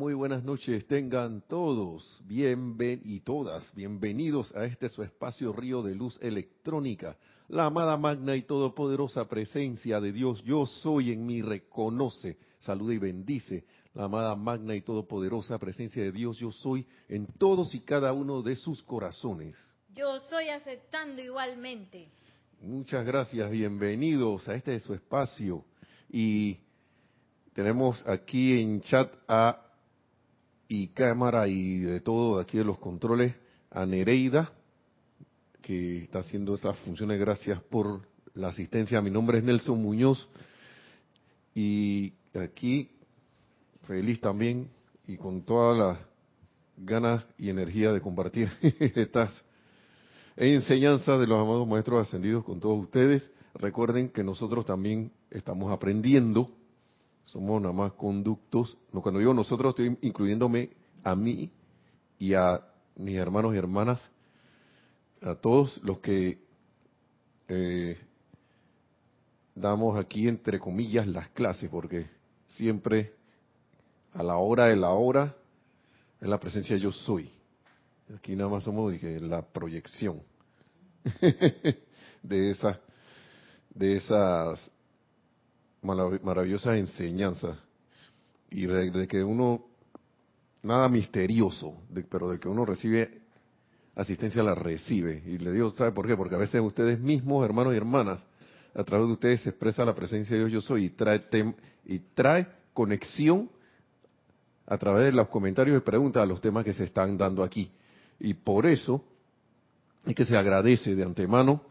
muy buenas noches. Tengan todos bienven y todas bienvenidos a este su espacio Río de Luz Electrónica. La amada magna y todopoderosa presencia de Dios, yo soy en mí, reconoce, saluda y bendice. La amada magna y todopoderosa presencia de Dios, yo soy en todos y cada uno de sus corazones. Yo soy aceptando igualmente. Muchas gracias, bienvenidos a este su espacio. Y tenemos aquí en chat a y cámara y de todo aquí de los controles a Nereida que está haciendo esas funciones. Gracias por la asistencia. Mi nombre es Nelson Muñoz y aquí feliz también y con todas las ganas y energía de compartir estas enseñanzas de los amados maestros ascendidos con todos ustedes. Recuerden que nosotros también estamos aprendiendo, somos nada más conductos. Cuando digo nosotros estoy incluyéndome a mí y a mis hermanos y hermanas a todos los que eh, damos aquí entre comillas las clases, porque siempre a la hora de la hora es la presencia yo soy. Aquí nada más somos la proyección de esas de esas maravillosas enseñanzas y de, que uno nada misterioso, pero de que uno recibe asistencia la recibe. Y le digo, ¿sabe por qué? Porque a veces ustedes mismos, hermanos y hermanas, a través de ustedes se expresa la presencia de Dios yo soy y trae, y trae conexión a través de los comentarios y preguntas a los temas que se están dando aquí. Y por eso es que se agradece de antemano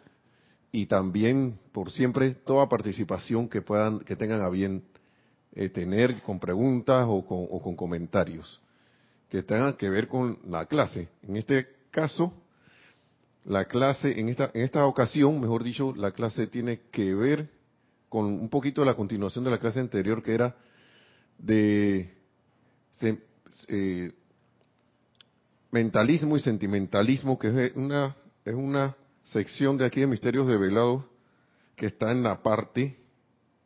y también por siempre toda participación que puedan, que tengan a bien eh, tener con preguntas o con, o con comentarios que tengan que ver con la clase. En este caso, la clase, en esta, en esta ocasión, mejor dicho, la clase tiene que ver con un poquito de la continuación de la clase anterior que era de eh, mentalismo y sentimentalismo, que es una, es una sección de aquí de Misterios de Velado que está en la parte,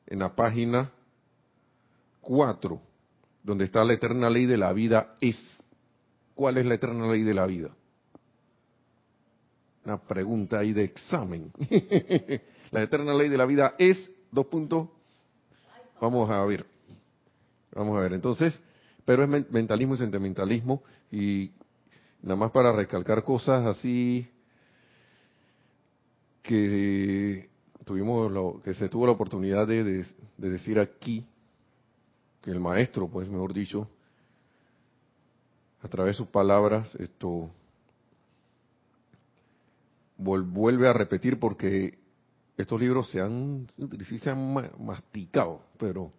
en la página 4, donde está la eterna ley de la vida es. ¿Cuál es la eterna ley de la vida? Una pregunta ahí de examen. la eterna ley de la vida es, dos puntos. Vamos a ver. Vamos a ver. Entonces, pero es mentalismo y sentimentalismo. Y nada más para recalcar cosas así que tuvimos lo, que se tuvo la oportunidad de, de, decir aquí que el maestro pues mejor dicho a través de sus palabras esto vuelve a repetir porque estos libros se han, se han masticado, pero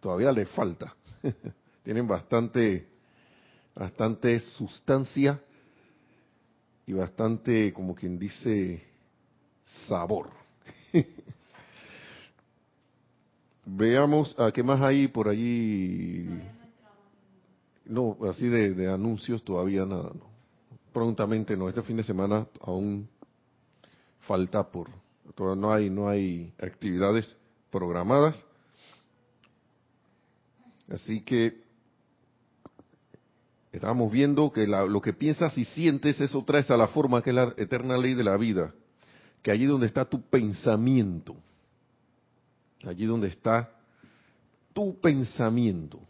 todavía le falta. Tienen bastante, bastante sustancia y bastante, como quien dice, sabor. Veamos a qué más hay por allí. No, así de, de anuncios todavía nada. No. Prontamente no. Este fin de semana aún falta por todavía no hay no hay actividades programadas así que estamos viendo que lo que piensas y sientes eso traes a la forma que es la eterna ley de la vida que allí donde está tu pensamiento allí donde está tu pensamiento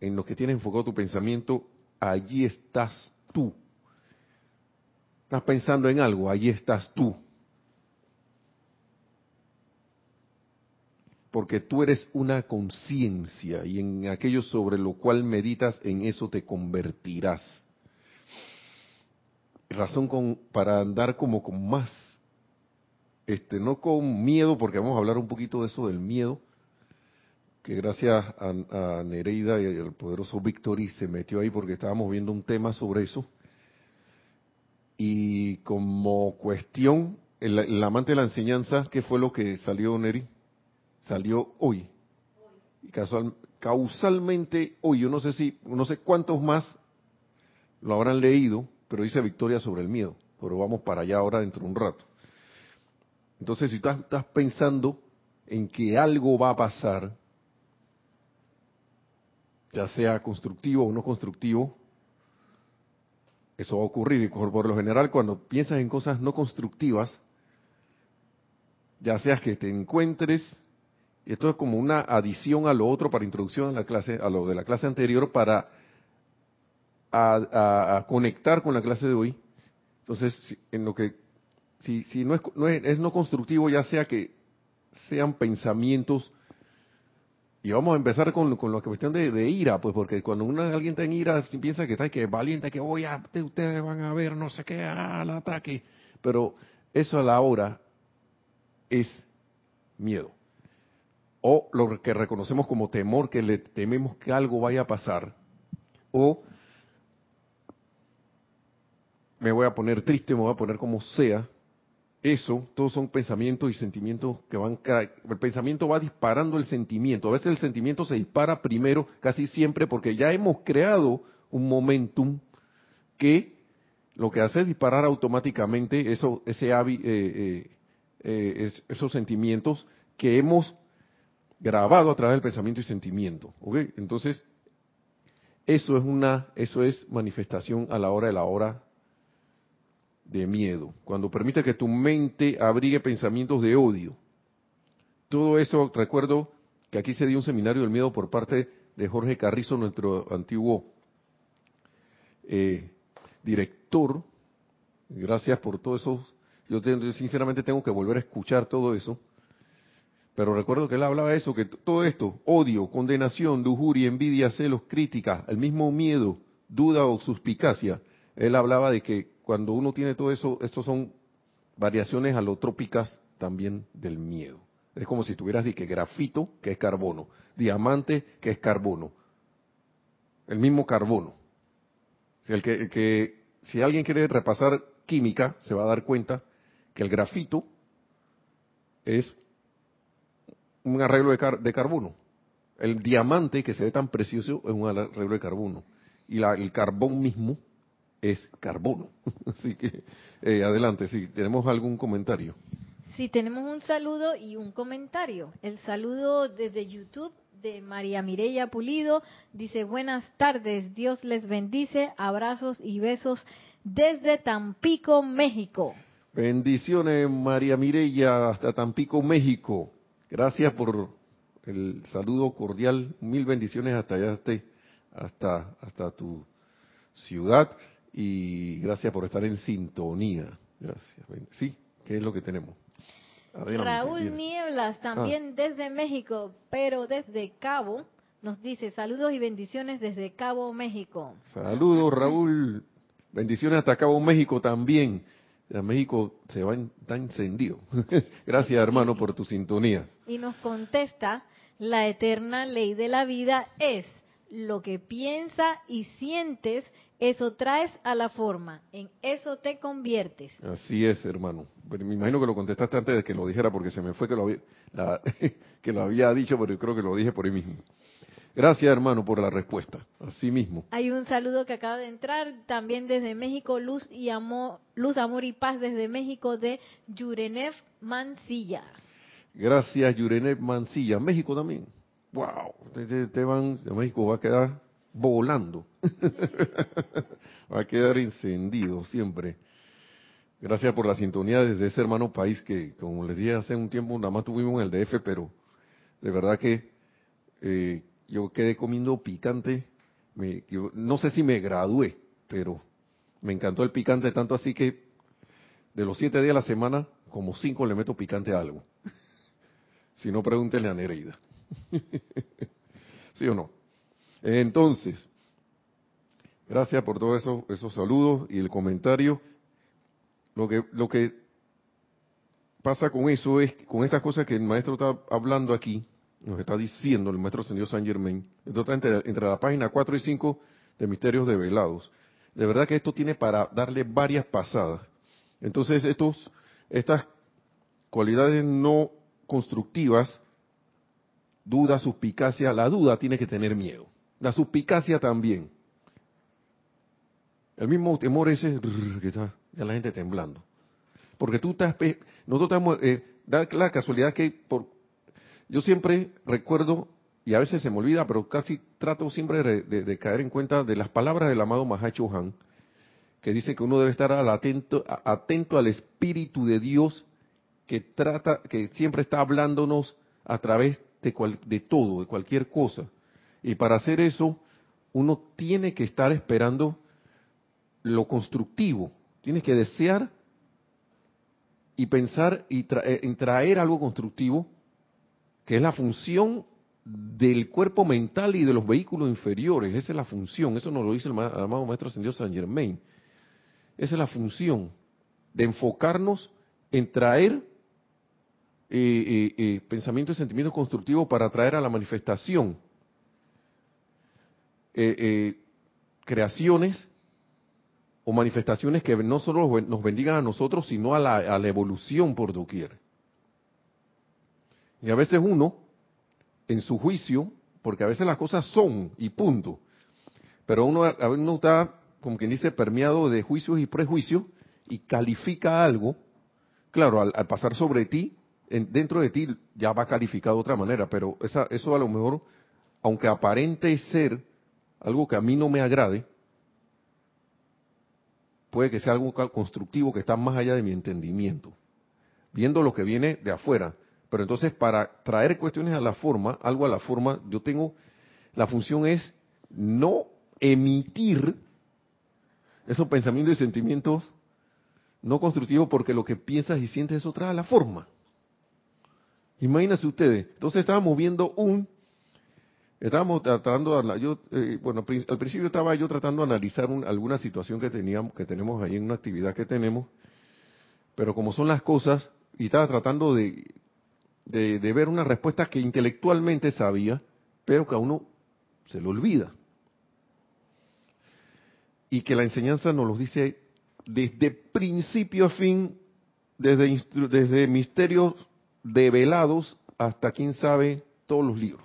en lo que tiene enfocado tu pensamiento allí estás tú estás pensando en algo allí estás tú porque tú eres una conciencia y en aquello sobre lo cual meditas, en eso te convertirás. Razón para andar como con más, este, no con miedo, porque vamos a hablar un poquito de eso del miedo, que gracias a, Nereida y al poderoso Victory se metió ahí porque estábamos viendo un tema sobre eso. Y como cuestión, el, amante de la enseñanza, ¿qué fue lo que salió, Neri? salió hoy. Y causalmente hoy, yo no sé si, no sé cuántos más lo habrán leído, pero dice victoria sobre el miedo. Pero vamos para allá ahora dentro de un rato. Entonces, si tú estás pensando en que algo va a pasar, ya sea constructivo o no constructivo, eso va a ocurrir. Y por, lo general, cuando piensas en cosas no constructivas, ya seas que te encuentres, esto es como una adición a lo otro para introducción a la clase, a lo de la clase anterior, para a, conectar con la clase de hoy. Entonces, en lo que, si, si no, es, no es no constructivo, ya sea que sean pensamientos y vamos a empezar con, con la cuestión de, ira, pues porque cuando una, alguien está en ira, piensa que está que valiente, que voy a, ustedes van a ver, no sé qué, al ataque. Pero eso a la hora es miedo. O lo que reconocemos como temor, que le tememos que algo vaya a pasar. O me voy a poner triste, me voy a poner como sea, eso, todos son pensamientos y sentimientos que van, el pensamiento va disparando el sentimiento. A veces el sentimiento se dispara primero, casi siempre, porque ya hemos creado un momentum que lo que hace es disparar automáticamente eso, ese, eh, eh, eh, esos sentimientos que hemos grabado a través del pensamiento y sentimiento. Entonces, eso es una, eso es manifestación a la hora de la hora de miedo, cuando permite que tu mente abrigue pensamientos de odio. Todo eso, recuerdo que aquí se dio un seminario del miedo por parte de Jorge Carrizo, nuestro antiguo eh, director. Gracias por todo eso. Yo sinceramente tengo que volver a escuchar todo eso. Pero recuerdo que él hablaba de eso, que todo esto, odio, condenación, lujuria, envidia, celos, crítica, el mismo miedo, duda o suspicacia, él hablaba de que cuando uno tiene todo eso, estos son variaciones alotrópicas también del miedo. Es como si tuvieras que grafito, que es carbono, diamante, que es carbono, el mismo carbono. Si, el que, si alguien quiere repasar química, se va a dar cuenta que el grafito es un arreglo de, de carbono. El diamante que se ve tan precioso es un arreglo de carbono. Y la, el carbón mismo es carbono. Así que eh, adelante, si tenemos algún comentario. Sí, tenemos un saludo y un comentario. El saludo desde YouTube de María Mireya Pulido dice buenas tardes, Dios les bendice, abrazos y besos desde Tampico, México. Bendiciones María Mireya hasta Tampico, México. Gracias por el saludo cordial, mil bendiciones hasta allá, hasta, hasta tu ciudad y gracias por estar en sintonía. Gracias. Sí, ¿qué es lo que tenemos? Raúl Nieblas, también ah. desde México, pero desde Cabo, nos dice saludos y bendiciones desde Cabo, México. Saludos, Raúl. Bendiciones hasta Cabo, México también. Ya México se va está encendido. Gracias, hermano, por tu sintonía. Y nos contesta, la eterna ley de la vida es lo que piensa y sientes eso traes a la forma, en eso te conviertes. Así es, hermano. Pero me imagino que lo contestaste antes de que lo dijera porque se me fue que lo había, que lo había dicho, pero yo creo que lo dije por ahí mismo. Gracias, hermano, por la respuesta. Así mismo. Hay un saludo que acaba de entrar también desde México, Luz y Amor, Luz, Amor y Paz desde México de Yurenev Mancilla. Gracias, Yurenev Mancilla. México también. Wow, Esteban de México va a quedar volando. Va a quedar encendido siempre. Gracias por la sintonía desde ese hermano país que, como les dije hace un tiempo, nada más tuvimos en el DF, pero de verdad que eh, yo quedé comiendo picante. Me, no sé si me gradué, pero me encantó el picante tanto así que de los siete días a la semana, como cinco le meto picante a algo. si no, pregúntenle a Nereida. ¿Sí o no? Entonces, gracias por todos eso, esos saludos y el comentario. Lo que, lo que pasa con eso es, con estas cosas que el maestro está hablando aquí, nos está diciendo el maestro señor Saint Germain, entre la página 4 y 5 de Misterios Develados. De verdad que esto tiene para darle varias pasadas. Entonces, estos, estas cualidades no constructivas, duda, suspicacia, la duda tiene que tener miedo. La suspicacia también. El mismo temor ese que está ya la gente temblando. Porque tú estás, nosotros estamos, eh, da la casualidad que por, yo siempre recuerdo y a veces se me olvida, pero casi trato siempre de, caer en cuenta de las palabras del amado Mahacho Han, que dice que uno debe estar atento, atento al Espíritu de Dios que trata, que siempre está hablándonos a través de, de todo, de cualquier cosa. Y para hacer eso, uno tiene que estar esperando lo constructivo, tienes que desear y pensar y eh, en traer algo constructivo, que es la función del cuerpo mental y de los vehículos inferiores. Esa es la función, eso nos lo dice el amado Maestro Ascendido San Germain. Esa es la función de enfocarnos en traer eh, eh, pensamientos y sentimientos constructivos para traer a la manifestación creaciones o manifestaciones que no solo nos bendigan a nosotros, sino a la, evolución por doquier. Y a veces uno, en su juicio, porque a veces las cosas son y punto, pero uno, a uno está, como quien dice, permeado de juicios y prejuicios y califica algo, claro, al, pasar sobre ti, dentro de ti ya va calificado de otra manera, pero eso a lo mejor, aunque aparente ser algo que a mí no me agrade, puede que sea algo constructivo que está más allá de mi entendimiento, viendo lo que viene de afuera. Pero entonces para traer cuestiones a la forma, algo a la forma, yo tengo, la función es no emitir esos pensamientos y sentimientos no constructivos porque lo que piensas y sientes eso trae a la forma. Imagínense ustedes, entonces estábamos viendo un, estábamos tratando, yo, eh, bueno, al principio estaba yo tratando de analizar alguna situación que teníamos, que tenemos ahí en una actividad que tenemos, pero como son las cosas, y estaba tratando de de, ver una respuesta que intelectualmente sabía, pero que a uno se le olvida. Y que la enseñanza nos lo dice desde principio a fin, desde, desde misterios develados hasta quién sabe todos los libros.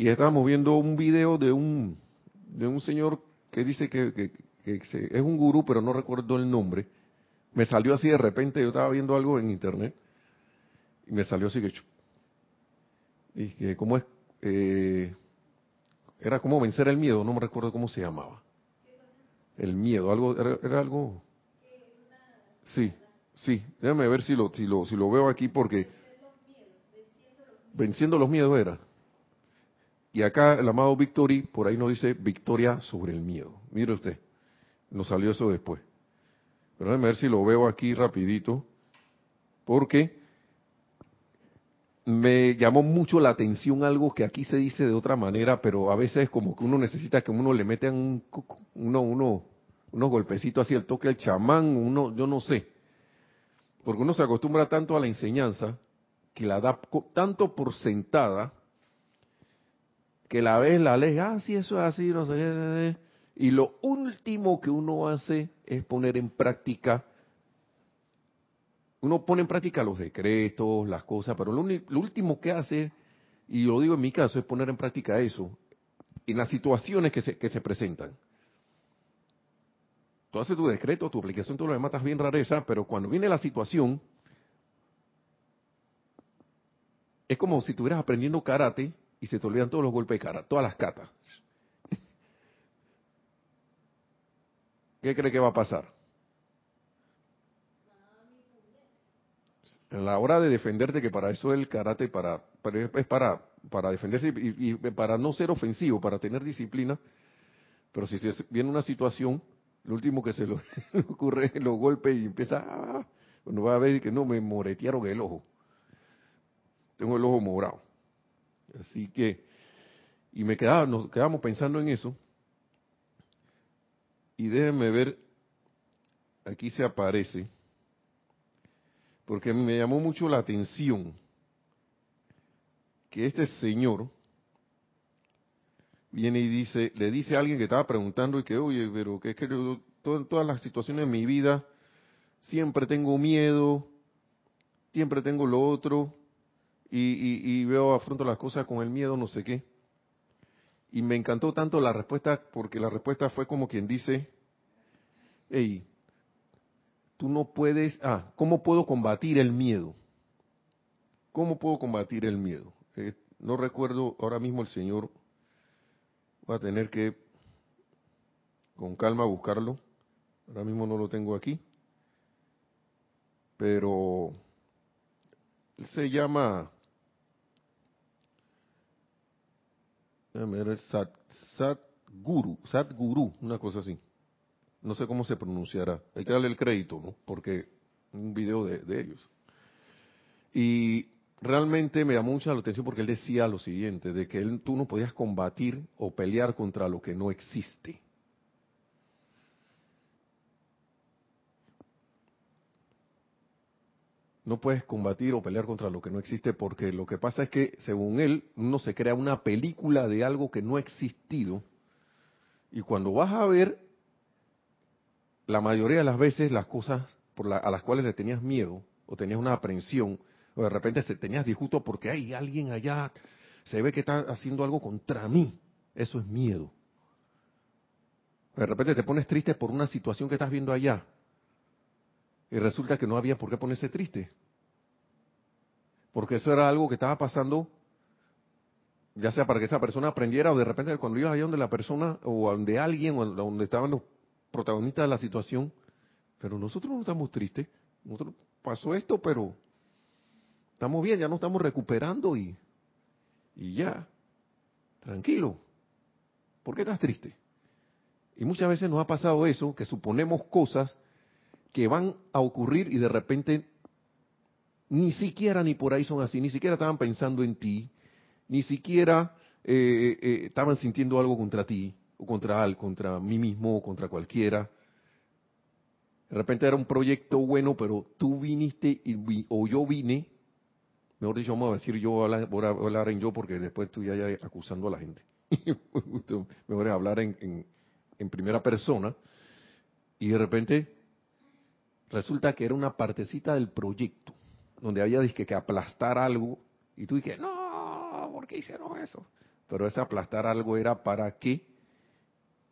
Y estábamos viendo un video de un, de un señor que dice que, que es un gurú, pero no recuerdo el nombre, me salió así de repente, yo estaba viendo algo en internet y me salió así que... Y que cómo es... Eh, era como vencer el miedo, no me recuerdo cómo se llamaba. El miedo, algo era, algo... Sí, sí, déjame ver si lo, si lo, si lo veo aquí porque... Venciendo los miedos era. Y acá el amado Victory, por ahí nos dice victoria sobre el miedo. Mire usted, nos salió eso después. Pero déjame ver si lo veo aquí rapidito, porque me llamó mucho la atención algo que aquí se dice de otra manera, pero a veces como que uno necesita que uno le metan un, uno, uno, unos golpecitos así, el toque del chamán, uno, yo no sé. Porque uno se acostumbra tanto a la enseñanza, que la da tanto por sentada, que la ves, la ley, ah, sí, eso es así, no sé, y lo último que uno hace es poner en práctica, uno pone en práctica los decretos, las cosas, pero lo, último que hace, y lo digo en mi caso, es poner en práctica eso, en las situaciones que se, que se presentan. Tú haces tu decreto, tu aplicación, todo lo demás estás bien rareza, pero cuando viene la situación, es como si estuvieras aprendiendo karate y se te olvidan todos los golpes de karate, todas las katas. ¿qué cree que va a pasar? En la hora de defenderte, que para eso es el karate, es para, para defenderse y, para no ser ofensivo, para tener disciplina, pero si se viene una situación, lo último que se le ocurre es los golpes y empieza, ah, cuando va a ver que no, me moretearon el ojo. Tengo el ojo morado. Así que, y me quedaba, nos quedamos pensando en eso, y déjenme ver, aquí se aparece, porque me llamó mucho la atención que este señor viene y dice, le dice a alguien que estaba preguntando y que, oye, pero que es que en todas las situaciones de mi vida siempre tengo miedo, siempre tengo lo otro, y, veo, afronto las cosas con el miedo, no sé qué. Y me encantó tanto la respuesta, porque la respuesta fue como quien dice, hey, tú no puedes, ah, ¿cómo puedo combatir el miedo? ¿Cómo puedo combatir el miedo? Eh, no recuerdo ahora mismo el Señor. Va a tener que con calma buscarlo. Ahora mismo no lo tengo aquí. Pero se llama Sat, Satguru, Satguru, una cosa así. No sé cómo se pronunciará. Hay que darle el crédito, ¿no? Porque un video de, ellos. Y realmente me llamó mucha la atención porque él decía lo siguiente, de que él, tú no podías combatir o pelear contra lo que no existe. No puedes combatir o pelear contra lo que no existe porque lo que pasa es que, según él, uno se crea una película de algo que no ha existido y cuando vas a ver, la mayoría de las veces las cosas por a las cuales le tenías miedo o tenías una aprensión o de repente se tenías disgusto porque hay alguien allá, se ve que está haciendo algo contra mí. Eso es miedo. De repente te pones triste por una situación que estás viendo allá. Y resulta que no había por qué ponerse triste. Porque eso era algo que estaba pasando, ya sea para que esa persona aprendiera o de repente cuando ibas allá donde la persona o donde alguien o donde estaban los protagonistas de la situación, pero nosotros no estamos tristes. Nosotros pasó esto, pero Estamos bien, ya nos estamos recuperando y, y ya. Tranquilo. ¿Por qué estás triste? Y muchas veces nos ha pasado eso, que suponemos cosas que van a ocurrir y de repente ni siquiera ni por ahí son así, ni siquiera estaban pensando en ti, ni siquiera eh, eh, estaban sintiendo algo contra ti, o contra al, contra mí mismo, o contra cualquiera. De repente era un proyecto bueno, pero tú viniste o yo vine Mejor dicho, vamos a decir yo, voy a hablar en yo porque después estoy ya acusando a la gente. Mejor es hablar en, primera persona. Y de repente resulta que era una partecita del proyecto, donde había que, que aplastar algo. Y tú dices, no, ¿por qué hicieron eso? Pero ese aplastar algo era para que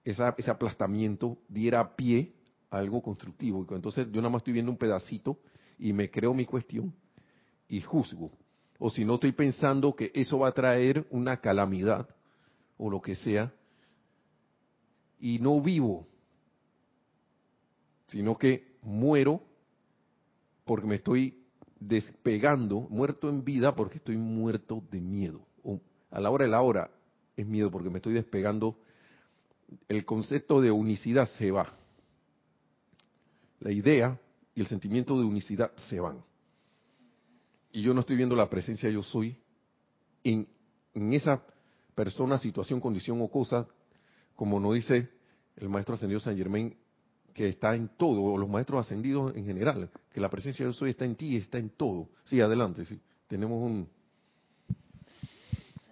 esa, ese aplastamiento diera pie a algo constructivo. Entonces yo nada más estoy viendo un pedacito y me creo mi cuestión y juzgo. O si no estoy pensando que eso va a traer una calamidad o lo que sea, y no vivo, sino que muero porque me estoy despegando, muerto en vida porque estoy muerto de miedo. O a la hora de la hora es miedo porque me estoy despegando. El concepto de unicidad se va. La idea y el sentimiento de unicidad se van y yo no estoy viendo la presencia yo soy en, esa persona, situación, condición o cosa, como nos dice el maestro ascendido San Germain, que está en todo, o los maestros ascendidos en general, que la presencia yo soy está en ti y está en todo. Sí, adelante, sí. Tenemos un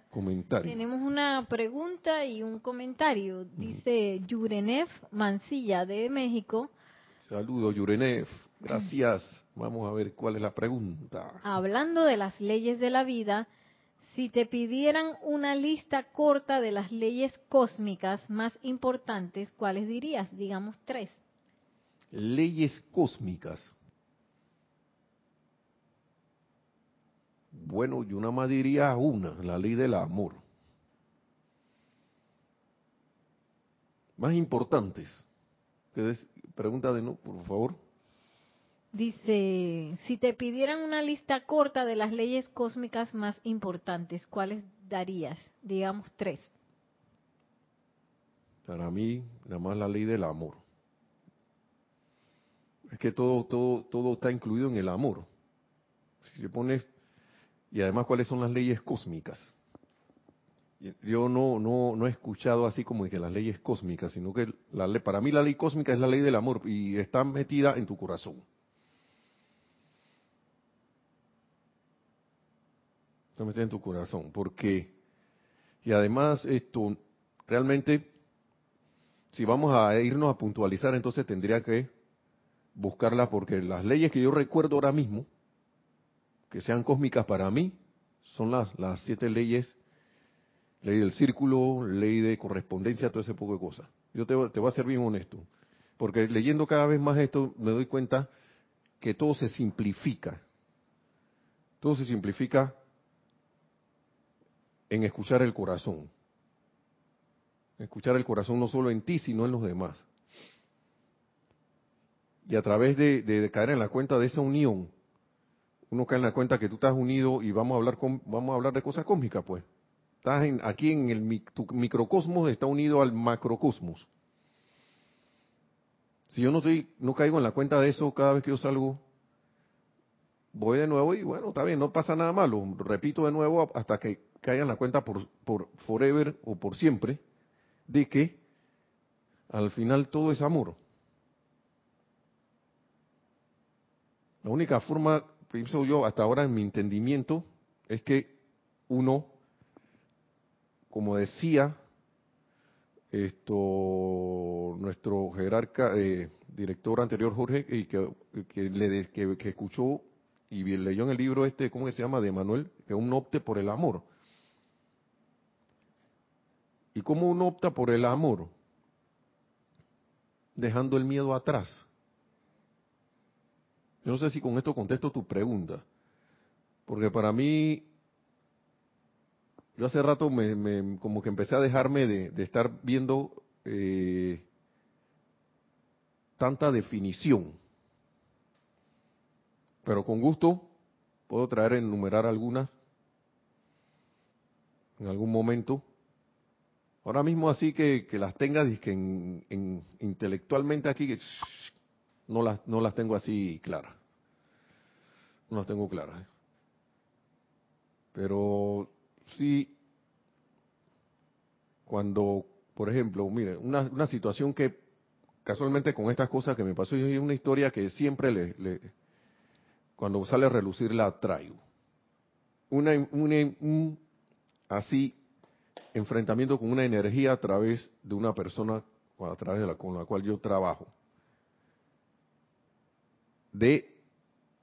comentario. Tenemos una pregunta y un comentario. Dice Yurenef Mancilla de México. Saludos, Yurenef. Gracias. Vamos a ver cuál es la pregunta. Hablando de las leyes de la vida, si te pidieran una lista corta de las leyes cósmicas más importantes, ¿cuáles dirías? Digamos tres. Leyes cósmicas. Bueno, yo nada más diría una, la ley del amor. Más importantes. Pregunta de no, por favor. Dice, si te pidieran una lista corta de las leyes cósmicas más importantes, ¿cuáles darías? Digamos tres. Para mí, nada más la ley del amor. Es que todo, todo, todo está incluido en el amor. Si se pone, y además, ¿cuáles son las leyes cósmicas? Yo no, no, no he escuchado así como que las leyes cósmicas, sino que la, para mí la ley cósmica es la ley del amor y está metida en tu corazón. Está en tu corazón. Porque, y además, esto, realmente, si vamos a irnos a puntualizar, entonces tendría que buscarla, porque las leyes que yo recuerdo ahora mismo, que sean cósmicas para mí, son las, las siete leyes, ley del círculo, ley de correspondencia, todo ese poco de cosas. Yo te, te voy a ser bien honesto, porque leyendo cada vez más esto me doy cuenta que todo se simplifica todo se simplifica en escuchar el corazón. Escuchar el corazón no solo en ti, sino en los demás. Y a través de, caer en la cuenta de esa unión, uno cae en la cuenta que tú estás unido y vamos a hablar con, vamos a hablar de cosas cósmicas, pues. Estás en, aquí en el tu microcosmos está unido al macrocosmos. Si yo no estoy, no caigo en la cuenta de eso cada vez que yo salgo, voy de nuevo y bueno, está bien, no pasa nada malo. Repito de nuevo hasta que caiga en la cuenta por, por forever o por siempre de que al final todo es amor. La única forma, pienso yo, hasta ahora en mi entendimiento, es que uno, como decía esto nuestro jerarca, eh, director anterior Jorge, y que, que, le, que, que, escuchó y leyó en el libro este, ¿cómo se llama?, de Manuel, que uno opte por el amor. ¿Y cómo uno opta por el amor? Dejando el miedo atrás. Yo no sé si con esto contesto tu pregunta, porque para mí, yo hace rato me, como que empecé a dejarme de, estar viendo eh, tanta definición, pero con gusto puedo traer, enumerar algunas en algún momento. Ahora mismo así que, las tengas que en, intelectualmente aquí, no las, no las tengo así claras. No las tengo claras. ¿eh? Pero sí, cuando, por ejemplo, mire, una, una situación que casualmente con estas cosas que me pasó, yo una historia que siempre le, cuando sale a relucir la traigo. Una, una un, así enfrentamiento con una energía a través de una persona a través de la con la cual yo trabajo. De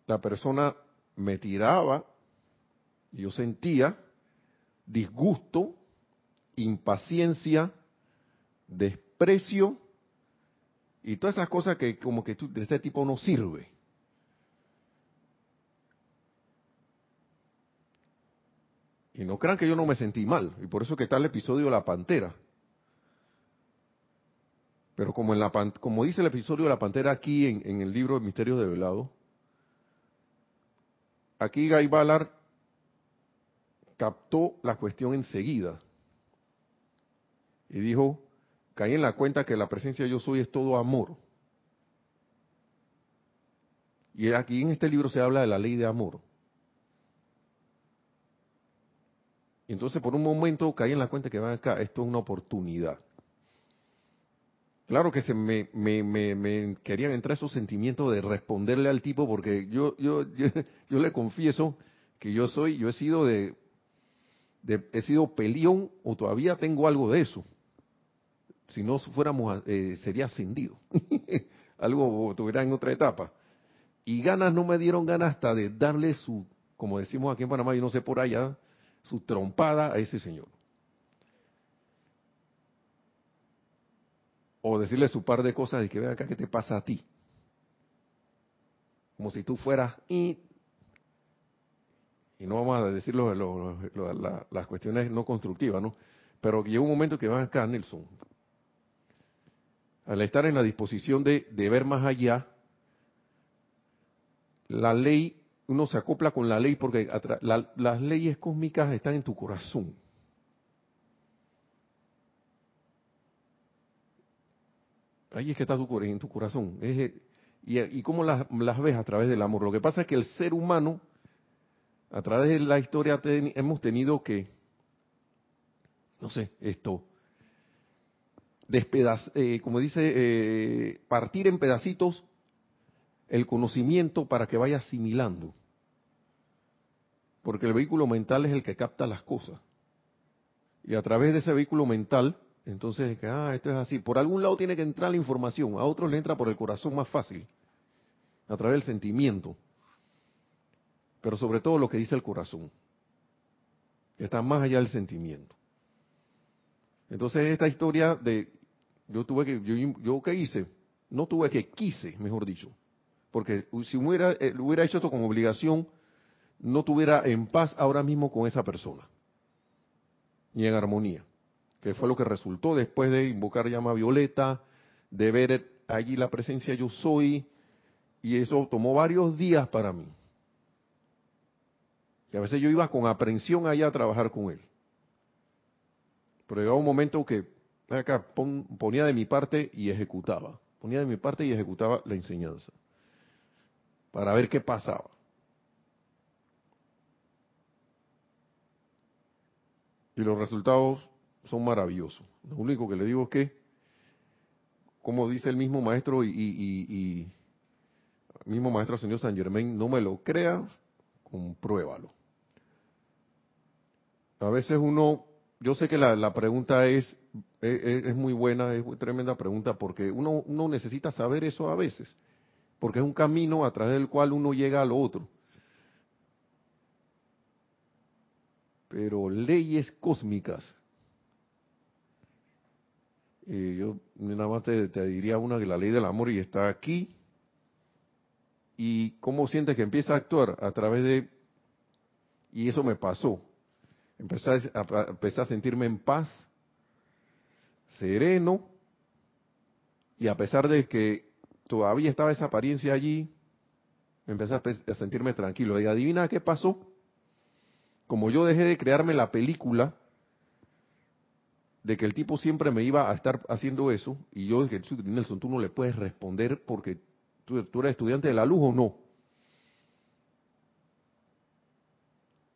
la persona me tiraba, yo sentía disgusto, impaciencia, desprecio y todas esas cosas que como que de este tipo no sirve. Y no crean que yo no me sentí mal, y por eso que está el episodio de la pantera. Pero como, en la, como dice el episodio de la pantera aquí en, el libro de Misterios de Velado, aquí Guy Ballard captó la cuestión enseguida y dijo, caí en la cuenta que la presencia de yo soy es todo amor. Y aquí en este libro se habla de la ley de amor. Y entonces por un momento caí en la cuenta que van acá, esto es una oportunidad. Claro que se me, me, me, querían entrar esos sentimientos de responderle al tipo, porque yo, yo, yo, le confieso que yo soy, yo he sido de, he sido pelión o todavía tengo algo de eso. Si no fuéramos, eh, sería ascendido. algo tuviera en otra etapa. Y ganas no me dieron ganas hasta de darle su, como decimos aquí en Panamá, y no sé por allá, su trompada a ese señor. O decirle su par de cosas y que vea acá qué te pasa a ti. Como si tú fueras y... Y no vamos a decir las cuestiones no constructivas, ¿no? Pero llega un momento que van acá, Nelson. Al estar en la disposición de, de ver más allá, la ley uno se acopla con la ley porque las leyes cósmicas están en tu corazón. Ahí es que está tu, en tu corazón. y, y, cómo las, ves a través del amor. Lo que pasa es que el ser humano, a través de la historia, hemos tenido que, no sé, esto, despedaz, eh, como dice, eh, partir en pedacitos el conocimiento para que vaya asimilando. Porque el vehículo mental es el que capta las cosas. Y a través de ese vehículo mental, entonces, ah, esto es así. Por algún lado tiene que entrar la información, a otros le entra por el corazón más fácil, a través del sentimiento. Pero sobre todo lo que dice el corazón, que está más allá del sentimiento. Entonces, esta historia de, yo tuve que, yo, yo qué hice, no tuve que, quise, mejor dicho, porque si hubiera, eh, hubiera hecho esto con obligación, no tuviera en paz ahora mismo con esa persona, ni en armonía, que fue lo que resultó después de invocar llama violeta, de ver allí la presencia yo soy, y eso tomó varios días para mí. Y a veces yo iba con aprensión allá a trabajar con él. Pero llegaba un momento que acá ponía de mi parte y ejecutaba. Ponía de mi parte y ejecutaba la enseñanza. Para ver qué pasaba. Y los resultados son maravillosos. Lo único que le digo es que, como dice el mismo maestro y, y, mismo maestro señor San Germain, no me lo crea, compruébalo. A veces uno, yo sé que la, pregunta es, es, muy buena, es tremenda pregunta, porque uno, uno necesita saber eso a veces, porque es un camino a través del cual uno llega a lo otro. pero leyes cósmicas. Eh, yo nada más te, diría una que la ley del amor y está aquí. ¿Y cómo sientes que empieza a actuar? A través de... Y eso me pasó. Empecé a, empecé a sentirme en paz, sereno, y a pesar de que todavía estaba esa apariencia allí, empecé a sentirme tranquilo. Y adivina qué pasó como yo dejé de crearme la película de que el tipo siempre me iba a estar haciendo eso, y yo dije, Nelson, tú no le puedes responder porque tú, eres estudiante de la luz o no.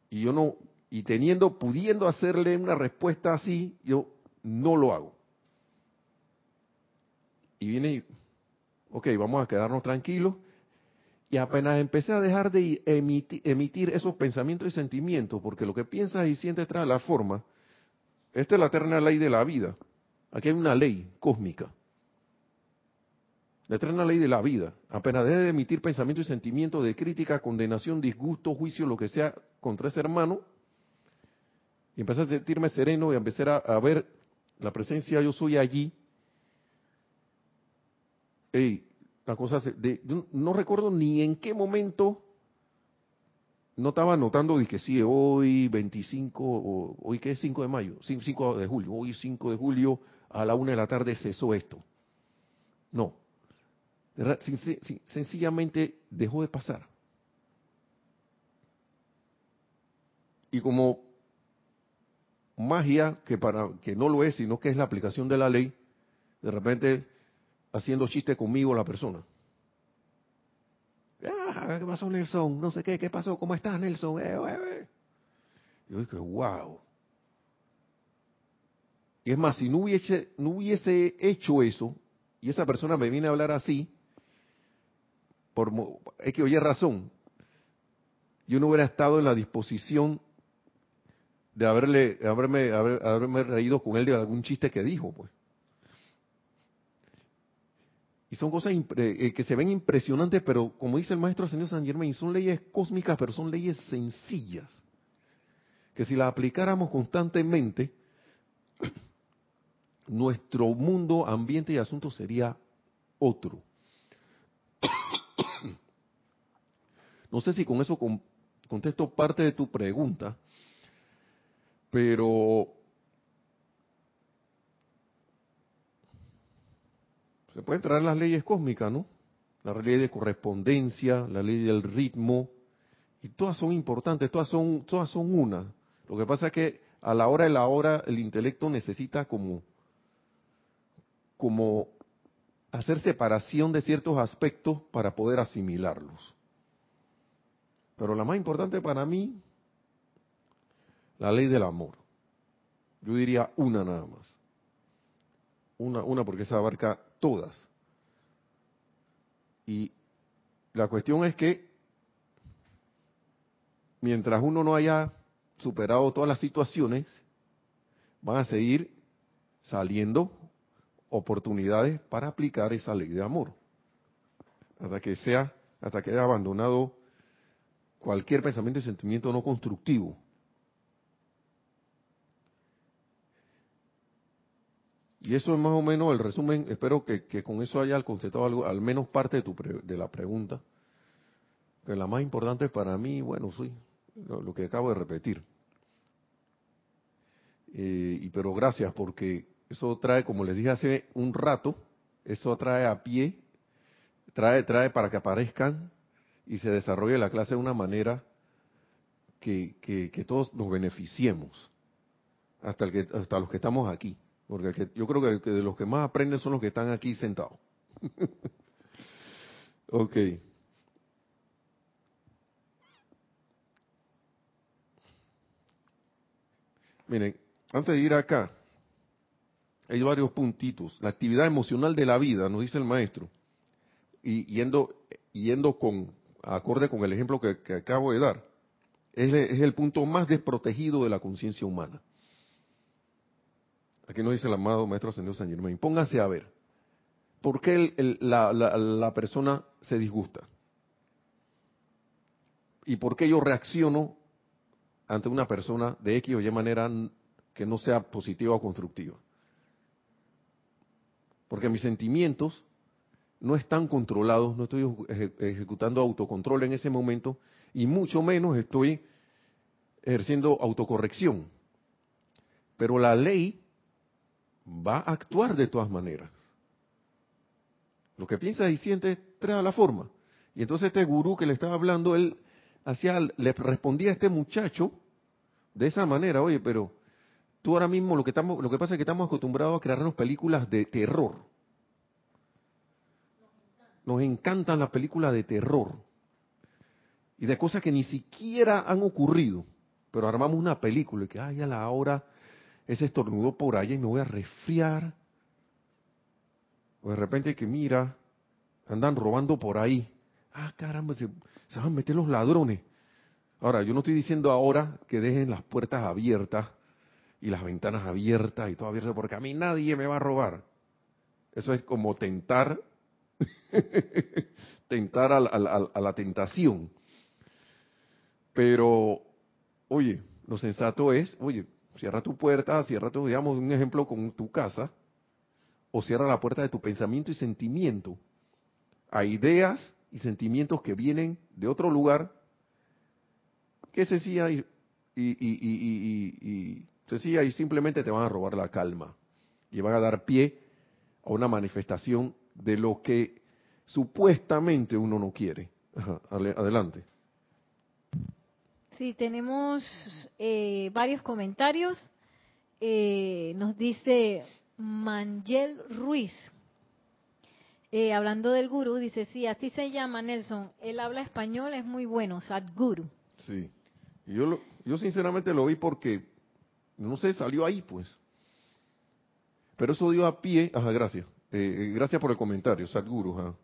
Y yo no, y teniendo, pudiendo hacerle una respuesta así, yo no lo hago. Y viene, ok, vamos a quedarnos tranquilos y apenas empecé a dejar de emitir, esos pensamientos y sentimientos, porque lo que piensas y sientes trae la forma, esta es la eterna ley de la vida. Aquí hay una ley cósmica. La eterna ley de la vida. Apenas deje de emitir pensamientos y sentimientos de crítica, condenación, disgusto, juicio, lo que sea contra ese hermano, y empecé a sentirme sereno y a empezar a, ver la presencia yo soy allí. Ey, la cosa de, no recuerdo ni en qué momento no estaba notando de que sí, hoy 25, o, hoy que es 5 de mayo, 5 de julio, hoy 5 de julio a la una de la tarde cesó esto. No, sencillamente dejó de pasar. Y como magia, que, para, que no lo es, sino que es la aplicación de la ley, de repente haciendo chiste conmigo la persona. ¿qué pasó Nelson? No sé qué, ¿qué pasó? ¿Cómo estás Nelson? Eh, eh, eh. Yo dije, wow. Y es más, si no hubiese, no hubiese hecho eso, y esa persona me viene a hablar así, por, es que oye razón, yo no hubiera estado en la disposición de haberle, haberme, haberme reído con él de algún chiste que dijo, pues. Y son cosas eh, que se ven impresionantes, pero como dice el maestro señor San Germain, son leyes cósmicas, pero son leyes sencillas. Que si las aplicáramos constantemente, nuestro mundo, ambiente y asunto sería otro. No sé si con eso contesto parte de tu pregunta, pero Se pueden traer las leyes cósmicas, ¿no? La ley de correspondencia, la ley del ritmo, y todas son importantes, todas son, todas son una. Lo que pasa es que a la hora de la hora el intelecto necesita como, como hacer separación de ciertos aspectos para poder asimilarlos. Pero la más importante para mí, la ley del amor. Yo diría una nada más. Una, una porque esa abarca todas. Y la cuestión es que mientras uno no haya superado todas las situaciones, van a seguir saliendo oportunidades para aplicar esa ley de amor. Hasta que sea, hasta que haya abandonado cualquier pensamiento y sentimiento no constructivo. Y eso es más o menos el resumen. Espero que, con eso haya conceptado algo, al menos parte de, tu de la pregunta. Que la más importante para mí, bueno, sí, lo, que acabo de repetir. Eh, y pero gracias porque eso trae, como les dije hace un rato, eso trae a pie, trae, trae para que aparezcan y se desarrolle la clase de una manera que, que, todos nos beneficiemos, hasta, el que, hasta los que estamos aquí. Porque yo creo que, de los que más aprenden son los que están aquí sentados. ok. Miren, antes de ir acá, hay varios puntitos. La actividad emocional de la vida, nos dice el maestro, y yendo, yendo con, acorde con el ejemplo que, acabo de dar, es, el punto más desprotegido de la conciencia humana. Aquí nos dice el amado maestro Ascendido San Germain. Póngase a ver, ¿por qué la, la persona se disgusta? ¿Y por qué yo reacciono ante una persona de X o Y manera que no sea positiva o constructiva. Porque mis sentimientos no están controlados, no estoy ejecutando autocontrol en ese momento y mucho menos estoy ejerciendo autocorrección. Pero la ley va a actuar de todas maneras. Lo que piensa y siente trae a la forma. Y entonces este gurú que le estaba hablando, él hacía, le respondía a este muchacho de esa manera, oye, pero tú ahora mismo lo que estamos, lo que pasa es que estamos acostumbrados a crearnos películas de terror. Nos encantan las películas de terror y de cosas que ni siquiera han ocurrido, pero armamos una película y que ay a la hora ese estornudo por allá y me voy a resfriar. O de repente que mira, andan robando por ahí. Ah, caramba, se van a meter los ladrones. Ahora, yo no estoy diciendo ahora que dejen las puertas abiertas y las ventanas abiertas y todo abierto, porque a mí nadie me va a robar. Eso es como tentar, tentar a, a la tentación. Pero, oye, lo sensato es, oye, cierra tu puerta, cierra tu, digamos, un ejemplo con tu casa, o cierra la puerta de tu pensamiento y sentimiento a ideas y sentimientos que vienen de otro lugar que sencilla y, y, y, sencilla y simplemente te van a robar la calma y van a dar pie a una manifestación de lo que supuestamente uno no quiere. adelante. Sí, tenemos eh, varios comentarios. Eh, nos dice Mangel Ruiz, eh, hablando del gurú, dice, sí, así se llama Nelson, él habla español, es muy bueno, Sadguru. Sí. Yo, yo sinceramente lo vi porque, no sé, salió ahí pues. Pero eso dio a pie, ajá, gracias. Eh, eh, gracias por el comentario, Sadhguru.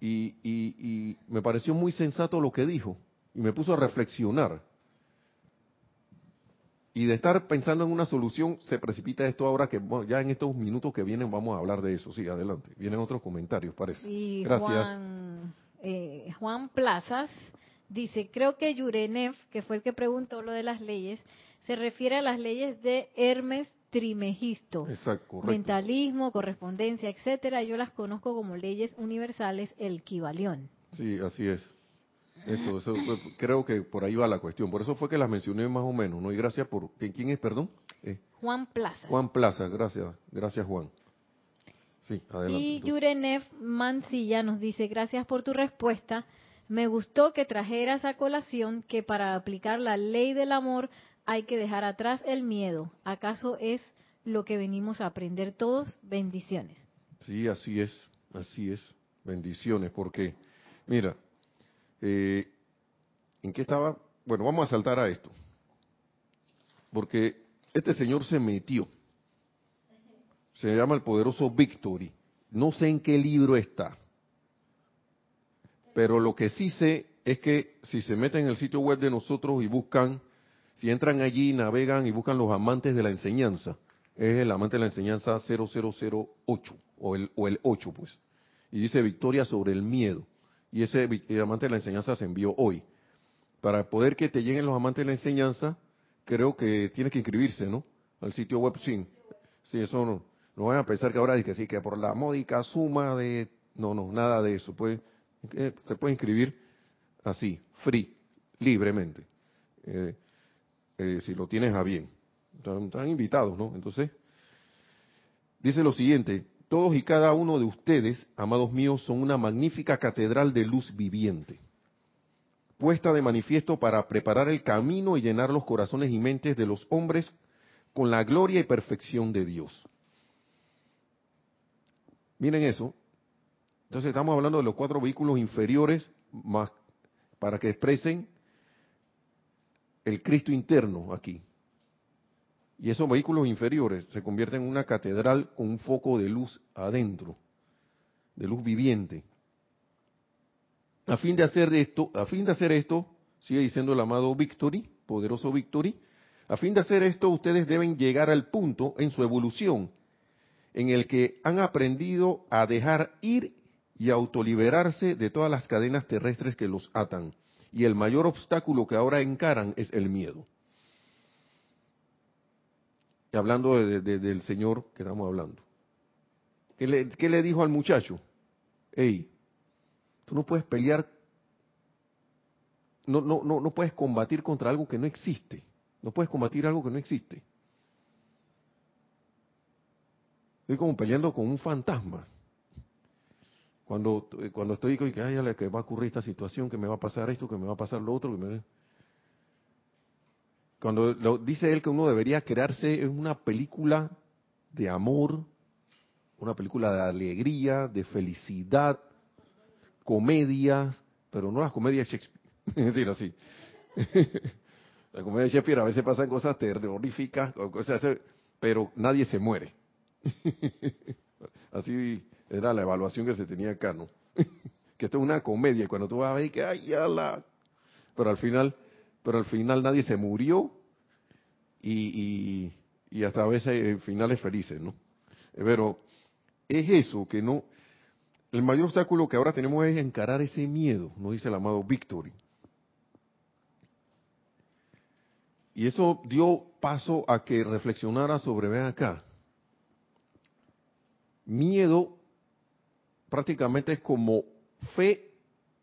Y, y, me pareció muy sensato lo que dijo. Y me puso a reflexionar. Y de estar pensando en una solución, se precipita esto ahora que ya en estos minutos que vienen vamos a hablar de eso. Sí, adelante. Vienen otros comentarios, parece. Gracias. Juan, eh, Juan Plazas Dice, creo que Yurenev, que fue el que preguntó lo de las leyes, se refiere a las leyes de Hermes Trimegisto. Exacto, Mentalismo, correspondencia, etcétera. Yo las conozco como leyes universales, el Kibalión. Sí, así es. Eso, eso, creo que por ahí va la cuestión. Por eso fue que las mencioné más o menos, ¿no? Y gracias por... ¿Quién es, perdón? Eh. Juan Plaza. Juan Plaza, gracias. Gracias, Juan. Sí, adelante. Y Yurenev Mancilla nos dice, gracias por tu respuesta. Me gustó que trajeras a colación que para aplicar la ley del amor hay que dejar atrás el miedo. ¿Acaso es lo que venimos a aprender todos? Bendiciones. Sí, así es, así es. Bendiciones, porque, mira, eh, ¿en qué estaba? Bueno, vamos a saltar a esto. Porque este señor se metió. Se llama el poderoso Victory. No sé en qué libro está pero lo que sí sé es que si se meten en el sitio web de nosotros y buscan, si entran allí, navegan y buscan los amantes de la enseñanza, es el amante de la enseñanza 0008 o el, o el 8 pues, y dice victoria sobre el miedo. Y ese amante de la enseñanza se envió hoy. Para poder que te lleguen los amantes de la enseñanza, creo que tienes que inscribirse, ¿no? Al sitio web, sí. Sí, eso no. No van a pensar que ahora dice que sí, que por la módica suma de... No, no, nada de eso. Pues se puede inscribir así, free, libremente. eh, eh, si lo tienes a bien. Están, invitados, ¿no? Entonces, dice lo siguiente, todos y cada uno de ustedes, amados míos, son una magnífica catedral de luz viviente, puesta de manifiesto para preparar el camino y llenar los corazones y mentes de los hombres con la gloria y perfección de Dios. Miren eso. Entonces estamos hablando de los cuatro vehículos inferiores más para que expresen el Cristo interno aquí. Y esos vehículos inferiores se convierten en una catedral con un foco de luz adentro, de luz viviente. A fin de hacer esto, a fin de hacer esto, sigue diciendo el amado Victory, poderoso Victory, a fin de hacer esto ustedes deben llegar al punto en su evolución en el que han aprendido a dejar ir y autoliberarse de todas las cadenas terrestres que los atan. Y el mayor obstáculo que ahora encaran es el miedo. Hablando del Señor que estamos hablando. ¿Qué le, ¿Qué le dijo al muchacho? Hey, tú no puedes pelear, no, no, no, no puedes combatir contra algo que no existe. No puedes combatir algo que no existe. Estoy como peleando con un fantasma. Cuando, cuando estoy que, ay, que va a ocurrir esta situación, que me va a pasar esto, que me va a pasar lo otro, que me... Cuando lo, dice él que uno debería crearse en una película de amor, una película de alegría, de felicidad, comedias, pero no las comedias Shakespeare, así. La comedia de Shakespeare a veces pasan cosas terroríficas, cosas, pero nadie se muere. así era la evaluación que se tenía acá, ¿no? que esto es una comedia, y cuando tú vas a ver que, ay, ya. Pero al final, pero al final nadie se murió y, y, hasta a veces finales felices, ¿no? Pero es eso, que no... El mayor obstáculo que ahora tenemos es encarar ese miedo, nos dice el amado Victory. Y eso dio paso a que reflexionara sobre, ven acá, miedo prácticamente es como fe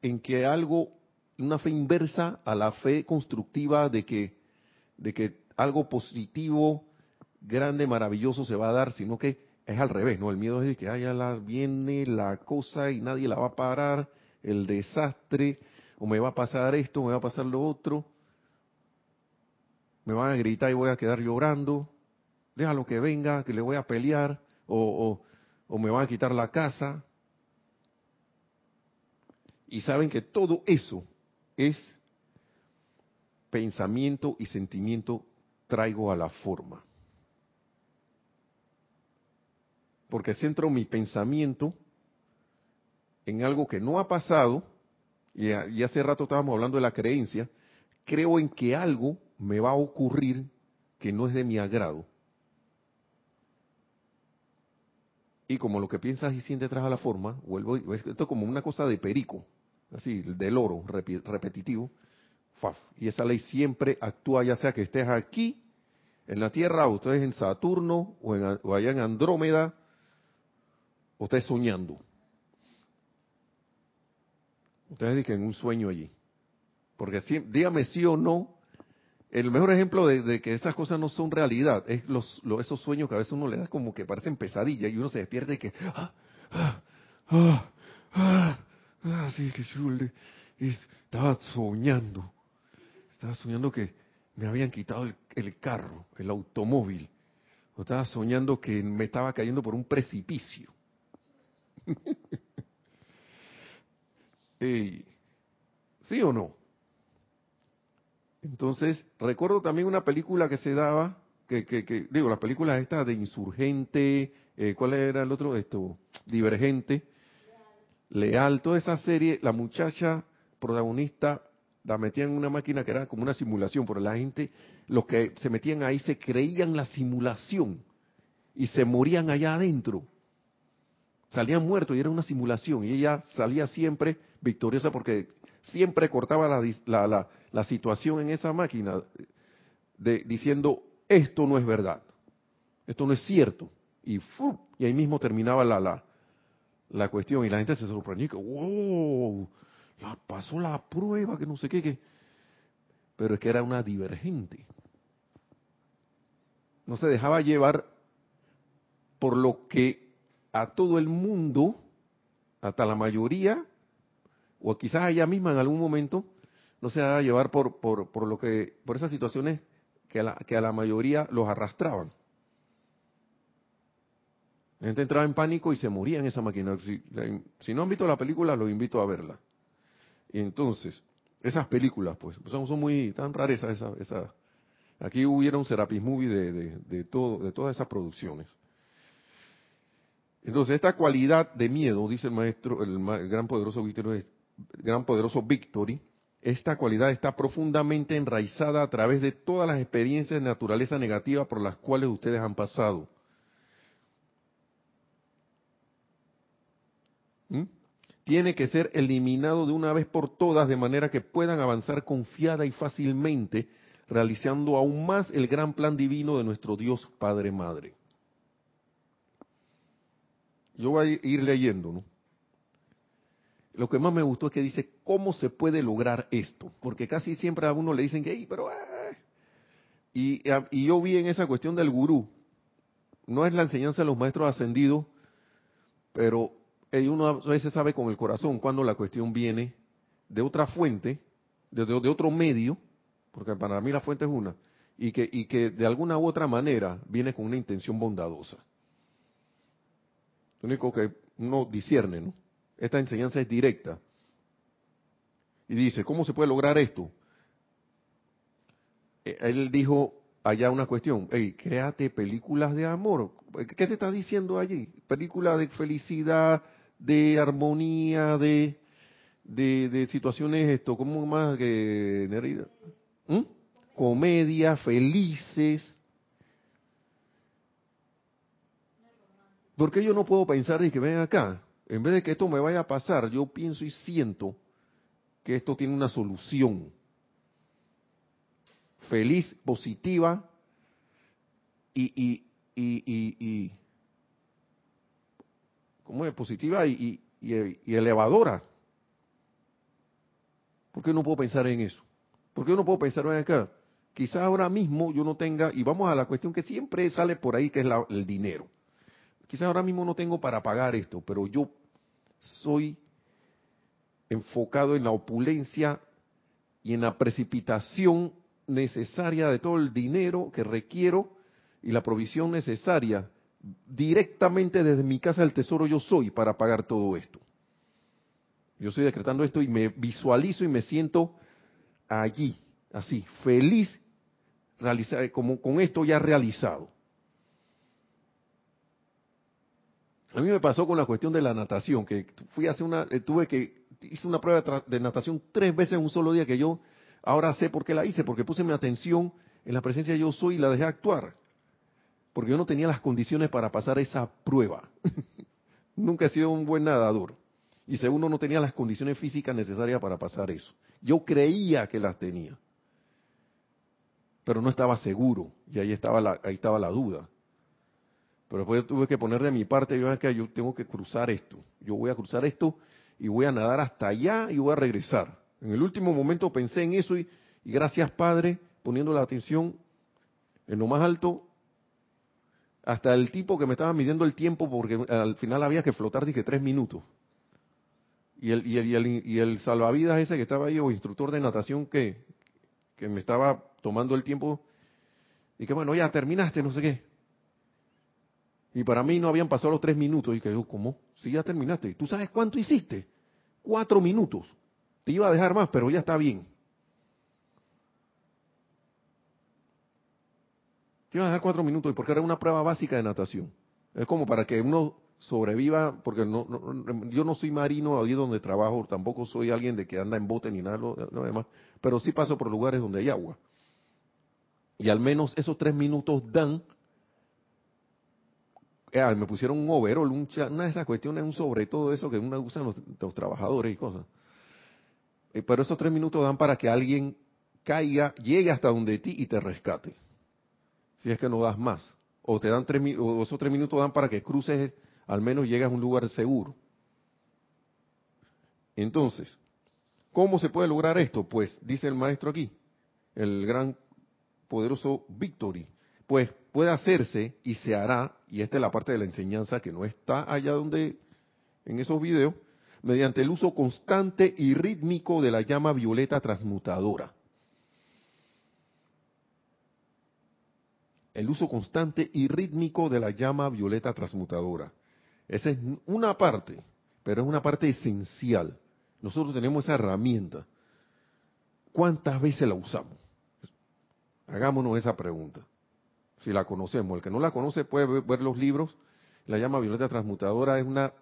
en que algo, una fe inversa a la fe constructiva de que, de que algo positivo, grande, maravilloso se va a dar, sino que es al revés, ¿no? El miedo es de que haya la, viene la cosa y nadie la va a parar, el desastre, o me va a pasar esto, me va a pasar lo otro me van a gritar y voy a quedar llorando, déjalo que venga, que le voy a pelear, o, o, me van a quitar la casa. Y saben que todo eso es pensamiento y sentimiento traigo a la forma. Porque centro mi pensamiento en algo que no ha pasado, y, hace rato estábamos hablando de la creencia, creo en que algo me va a ocurrir que no es de mi agrado. Y como lo que piensas y sientes trae a la forma, vuelvo, esto es como una cosa de perico, así, del oro repetitivo. Y esa ley siempre actúa, ya sea que estés aquí, en la Tierra, o estés en Saturno, o, en, allá en Andrómeda, o estés soñando. Ustedes dicen un sueño allí. Porque dígame sí o no, el mejor ejemplo de, que esas cosas no son realidad es los, esos sueños que a veces uno le da como que parecen pesadillas y uno se despierta y que ah, ah, ah, ah, sí, que chule, estaba soñando, estaba soñando que me habían quitado el, carro, el automóvil, o estaba soñando que me estaba cayendo por un precipicio. ¿Sí o no? Entonces, recuerdo también una película que se daba, que, que, digo, las películas estas de Insurgente, eh, ¿cuál era el otro? Esto, Divergente, Leal. toda esa serie, la muchacha protagonista la metían en una máquina que era como una simulación, pero la gente, los que se metían ahí se creían la simulación y se morían allá adentro. Salían muertos y era una simulación y ella salía siempre victoriosa porque siempre cortaba la, la, la, situación en esa máquina diciendo, esto no es verdad, esto no es cierto. Y, y ahí mismo terminaba la, la, cuestión y la gente se sorprendió que, wow, la pasó la prueba, que no sé qué, que... pero es que era una divergente. No se dejaba llevar por lo que a todo el mundo, hasta la mayoría, o quizás a ella misma en algún momento, no se dejaba llevar por, por, por lo que, por esas situaciones que a, la, que a la mayoría los arrastraban. La gente entraba en pánico y se moría en esa máquina. Si, no han visto la película, los invito a verla. Y entonces, esas películas, pues, son, son muy tan rarezas aquí hubiera un Serapis Movie de, de, de, todo, de todas esas producciones. Entonces, esta cualidad de miedo, dice el maestro, el, el gran poderoso Victory, gran poderoso Victory, esta cualidad está profundamente enraizada a través de todas las experiencias de naturaleza negativa por las cuales ustedes han pasado. ¿Mm? tiene que ser eliminado de una vez por todas de manera que puedan avanzar confiada y fácilmente, realizando aún más el gran plan divino de nuestro Dios Padre Madre. Yo voy a ir leyendo, ¿no? Lo que más me gustó es que dice, ¿cómo se puede lograr esto? Porque casi siempre a uno le dicen que, pero... Eh". Y, y yo vi en esa cuestión del gurú, no es la enseñanza de los maestros ascendidos, pero y uno a veces sabe con el corazón cuando la cuestión viene de otra fuente, de, de, otro medio, porque para mí la fuente es una, y que, y que de alguna u otra manera viene con una intención bondadosa. Lo único que uno discierne, ¿no? Esta enseñanza es directa. Y dice, ¿cómo se puede lograr esto? Eh, él dijo allá una cuestión, hey, créate películas de amor. ¿Qué te está diciendo allí? Películas de felicidad, de armonía, de, de, situaciones, esto, como más que ¿Mm? comedia, felices. ¿Por qué yo no puedo pensar de que ven acá? En vez de que esto me vaya a pasar, yo pienso y siento que esto tiene una solución. Feliz, positiva y, y, y, y ¿cómo es? Positiva y, elevadora. ¿Por qué no puedo pensar en eso? ¿Por qué no puedo pensar en acá? Quizás ahora mismo yo no tenga, y vamos a la cuestión que siempre sale por ahí, que es el dinero. Quizás ahora mismo no tengo para pagar esto, pero yo soy enfocado en la opulencia y en la precipitación necesaria de todo el dinero que requiero y la provisión necesaria directamente desde mi casa del tesoro yo soy para pagar todo esto. Yo estoy decretando esto y me visualizo y me siento allí, así, feliz, realizar, como con esto ya realizado. A mí me pasó con la cuestión de la natación, que fui a hacer una, eh, tuve que, hice una prueba de natación tres veces en un solo día, que yo ahora sé por qué la hice, porque puse mi atención en la presencia de yo soy y la dejé actuar porque yo no tenía las condiciones para pasar esa prueba. Nunca he sido un buen nadador. Y segundo, no tenía las condiciones físicas necesarias para pasar eso. Yo creía que las tenía, pero no estaba seguro. Y ahí estaba la, ahí estaba la duda. Pero después tuve que poner de mi parte, yo, que yo tengo que cruzar esto. Yo voy a cruzar esto y voy a nadar hasta allá y voy a regresar. En el último momento pensé en eso y, y gracias Padre, poniendo la atención en lo más alto, hasta el tipo que me estaba midiendo el tiempo, porque al final había que flotar, dije, tres minutos. Y el, y el, y el, salvavidas ese que estaba ahí, o instructor de natación que, que me estaba tomando el tiempo, y que bueno, ya terminaste, no sé qué. Y para mí no habían pasado los tres minutos. Y que yo, ¿cómo? Sí, ya terminaste. ¿Tú sabes cuánto hiciste? Cuatro minutos. Te iba a dejar más, pero ya está bien. Iba a dejar cuatro minutos porque era una prueba básica de natación. Es como para que uno sobreviva, porque no, yo no soy marino ahí donde trabajo, tampoco soy alguien de que anda en bote ni nada lo, demás, pero sí paso por lugares donde hay agua. Y al menos esos tres minutos dan. Eh, me pusieron un overol, una de esas cuestiones, un sobre todo eso que uno usan los, trabajadores y cosas. Eh, pero esos tres minutos dan para que alguien caiga, llegue hasta donde ti y te rescate si es que no das más. O te dan tres, o esos tres minutos dan para que cruces, al menos llegas a un lugar seguro. Entonces, ¿cómo se puede lograr esto? Pues dice el maestro aquí, el gran poderoso Victory. Pues puede hacerse y se hará, y esta es la parte de la enseñanza que no está allá donde, en esos videos, mediante el uso constante y rítmico de la llama violeta transmutadora. El uso constante y rítmico de la llama violeta transmutadora. Esa es una parte, pero es una parte esencial. Nosotros tenemos esa herramienta. ¿Cuántas veces la usamos? Hagámonos esa pregunta. Si la conocemos. El que no la conoce puede ver los libros. La llama violeta transmutadora es una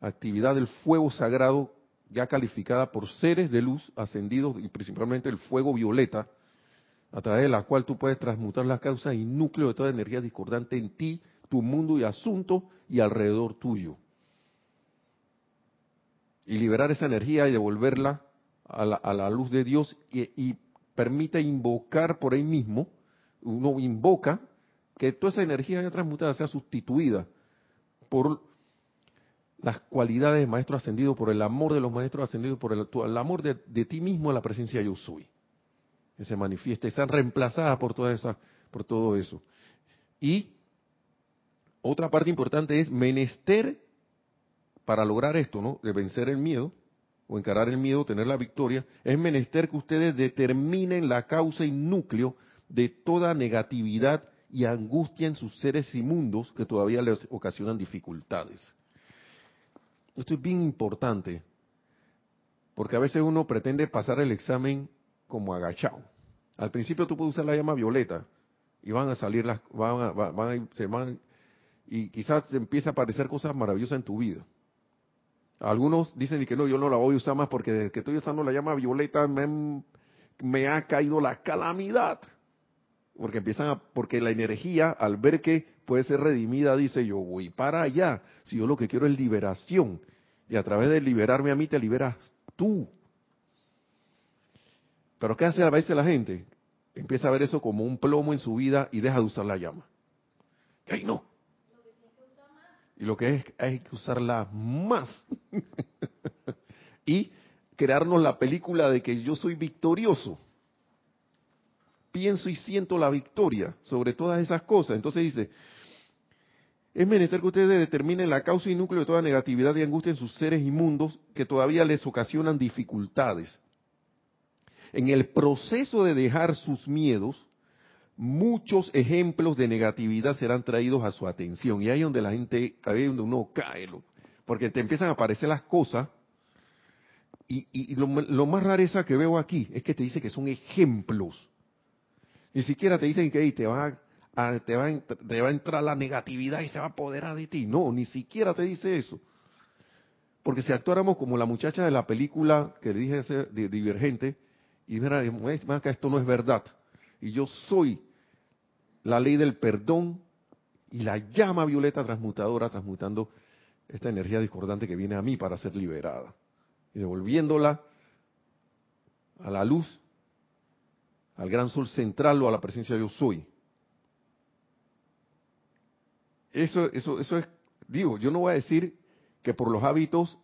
actividad del fuego sagrado ya calificada por seres de luz ascendidos y principalmente el fuego violeta, a través de la cual tú puedes transmutar las causas y núcleo de toda energía discordante en ti, tu mundo y asunto y alrededor tuyo. Y liberar esa energía y devolverla a la, luz de Dios y, y permite invocar por ahí mismo, uno invoca que toda esa energía ya transmutada sea sustituida por las cualidades de maestro ascendido, por el amor de los maestros ascendidos, por el, amor de, ti mismo a la presencia yo soy. Se manifiesta y sean reemplazadas por toda esa, por todo eso. Y otra parte importante es menester para lograr esto, ¿no? De vencer el miedo o encarar el miedo, tener la victoria, es menester que ustedes determinen la causa y núcleo de toda negatividad y angustia en sus seres inmundos que todavía les ocasionan dificultades. Esto es bien importante, porque a veces uno pretende pasar el examen como agachado. Al principio tú puedes usar la llama violeta y van a salir las, van a, van a, se van, y quizás empieza a aparecer cosas maravillosas en tu vida. Algunos dicen que no, yo no la voy a usar más porque desde que estoy usando la llama violeta me, me ha caído la calamidad. Porque empiezan a, porque la energía, al ver que puede ser redimida, dice yo voy para allá. Si yo lo que quiero es liberación. Y a través de liberarme a mí te liberas tú. Pero ¿qué hace a veces la gente? Empieza a ver eso como un plomo en su vida y deja de usar la llama. ¡Ay, no! Y lo que es, hay que usarla más. y crearnos la película de que yo soy victorioso pienso y siento la victoria sobre todas esas cosas. Entonces dice, es menester que ustedes determinen la causa y núcleo de toda negatividad y angustia en sus seres inmundos que todavía les ocasionan dificultades. En el proceso de dejar sus miedos, muchos ejemplos de negatividad serán traídos a su atención. Y ahí donde la gente, ahí es donde uno cae, porque te empiezan a aparecer las cosas. Y, lo, lo, más rareza que veo aquí es que te dice que son ejemplos. Ni siquiera te dicen que te, va a, entrar la negatividad y se va a apoderar de ti. No, ni siquiera te dice eso. Porque si actuáramos como la muchacha de la película que dije ser divergente, y mira, que esto no es verdad. Y yo soy la ley del perdón y la llama violeta transmutadora, transmutando esta energía discordante que viene a mí para ser liberada. Y devolviéndola a la luz al gran sol central o a la presencia de yo soy. Eso, eso, eso es, digo, yo no voy a decir que por los hábitos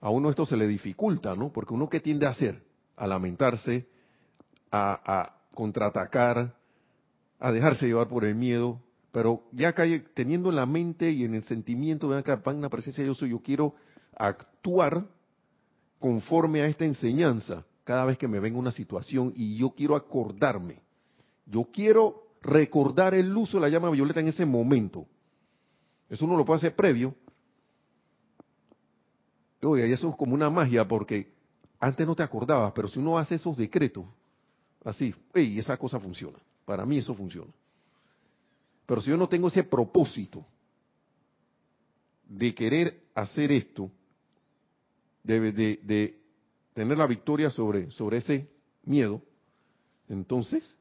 a uno esto se le dificulta, ¿no? Porque uno que tiende a hacer, a lamentarse, a, contraatacar, a dejarse llevar por el miedo, pero ya cae, teniendo en la mente y en el sentimiento, vean acá, la presencia de yo soy, yo quiero actuar conforme a esta enseñanza cada vez que me venga una situación y yo quiero acordarme, yo quiero recordar el uso de la llama violeta en ese momento. Eso uno lo puede hacer previo. Oye, eso es como una magia porque antes no te acordabas, pero si uno hace esos decretos, así, y esa cosa funciona. Para mí eso funciona. Pero si yo no tengo ese propósito de querer hacer esto, de, de, tener la victoria sobre, sobre ese miedo, entonces,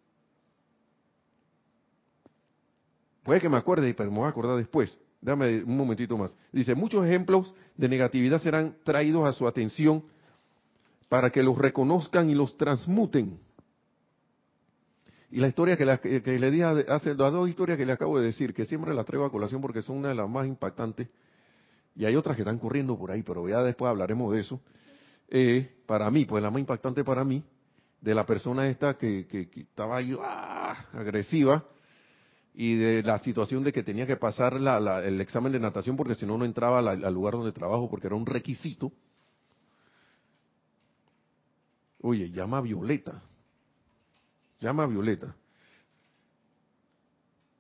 puede que me acuerde, pero me voy a acordar después. Dame un momentito más. Dice, muchos ejemplos de negatividad serán traídos a su atención para que los reconozcan y los transmuten. Y la historia que, le di hace las dos historias que le acabo de decir, que siempre las traigo a colación porque son una de las más impactantes, y hay otras que están corriendo por ahí, pero ya después hablaremos de eso. Eh, para mí, pues la más impactante para mí, de la persona esta que, que, estaba ahí ¡ah! agresiva y de la situación de que tenía que pasar el examen de natación porque si no no entraba al lugar donde trabajo porque era un requisito. Oye, llama Violeta. Llama Violeta.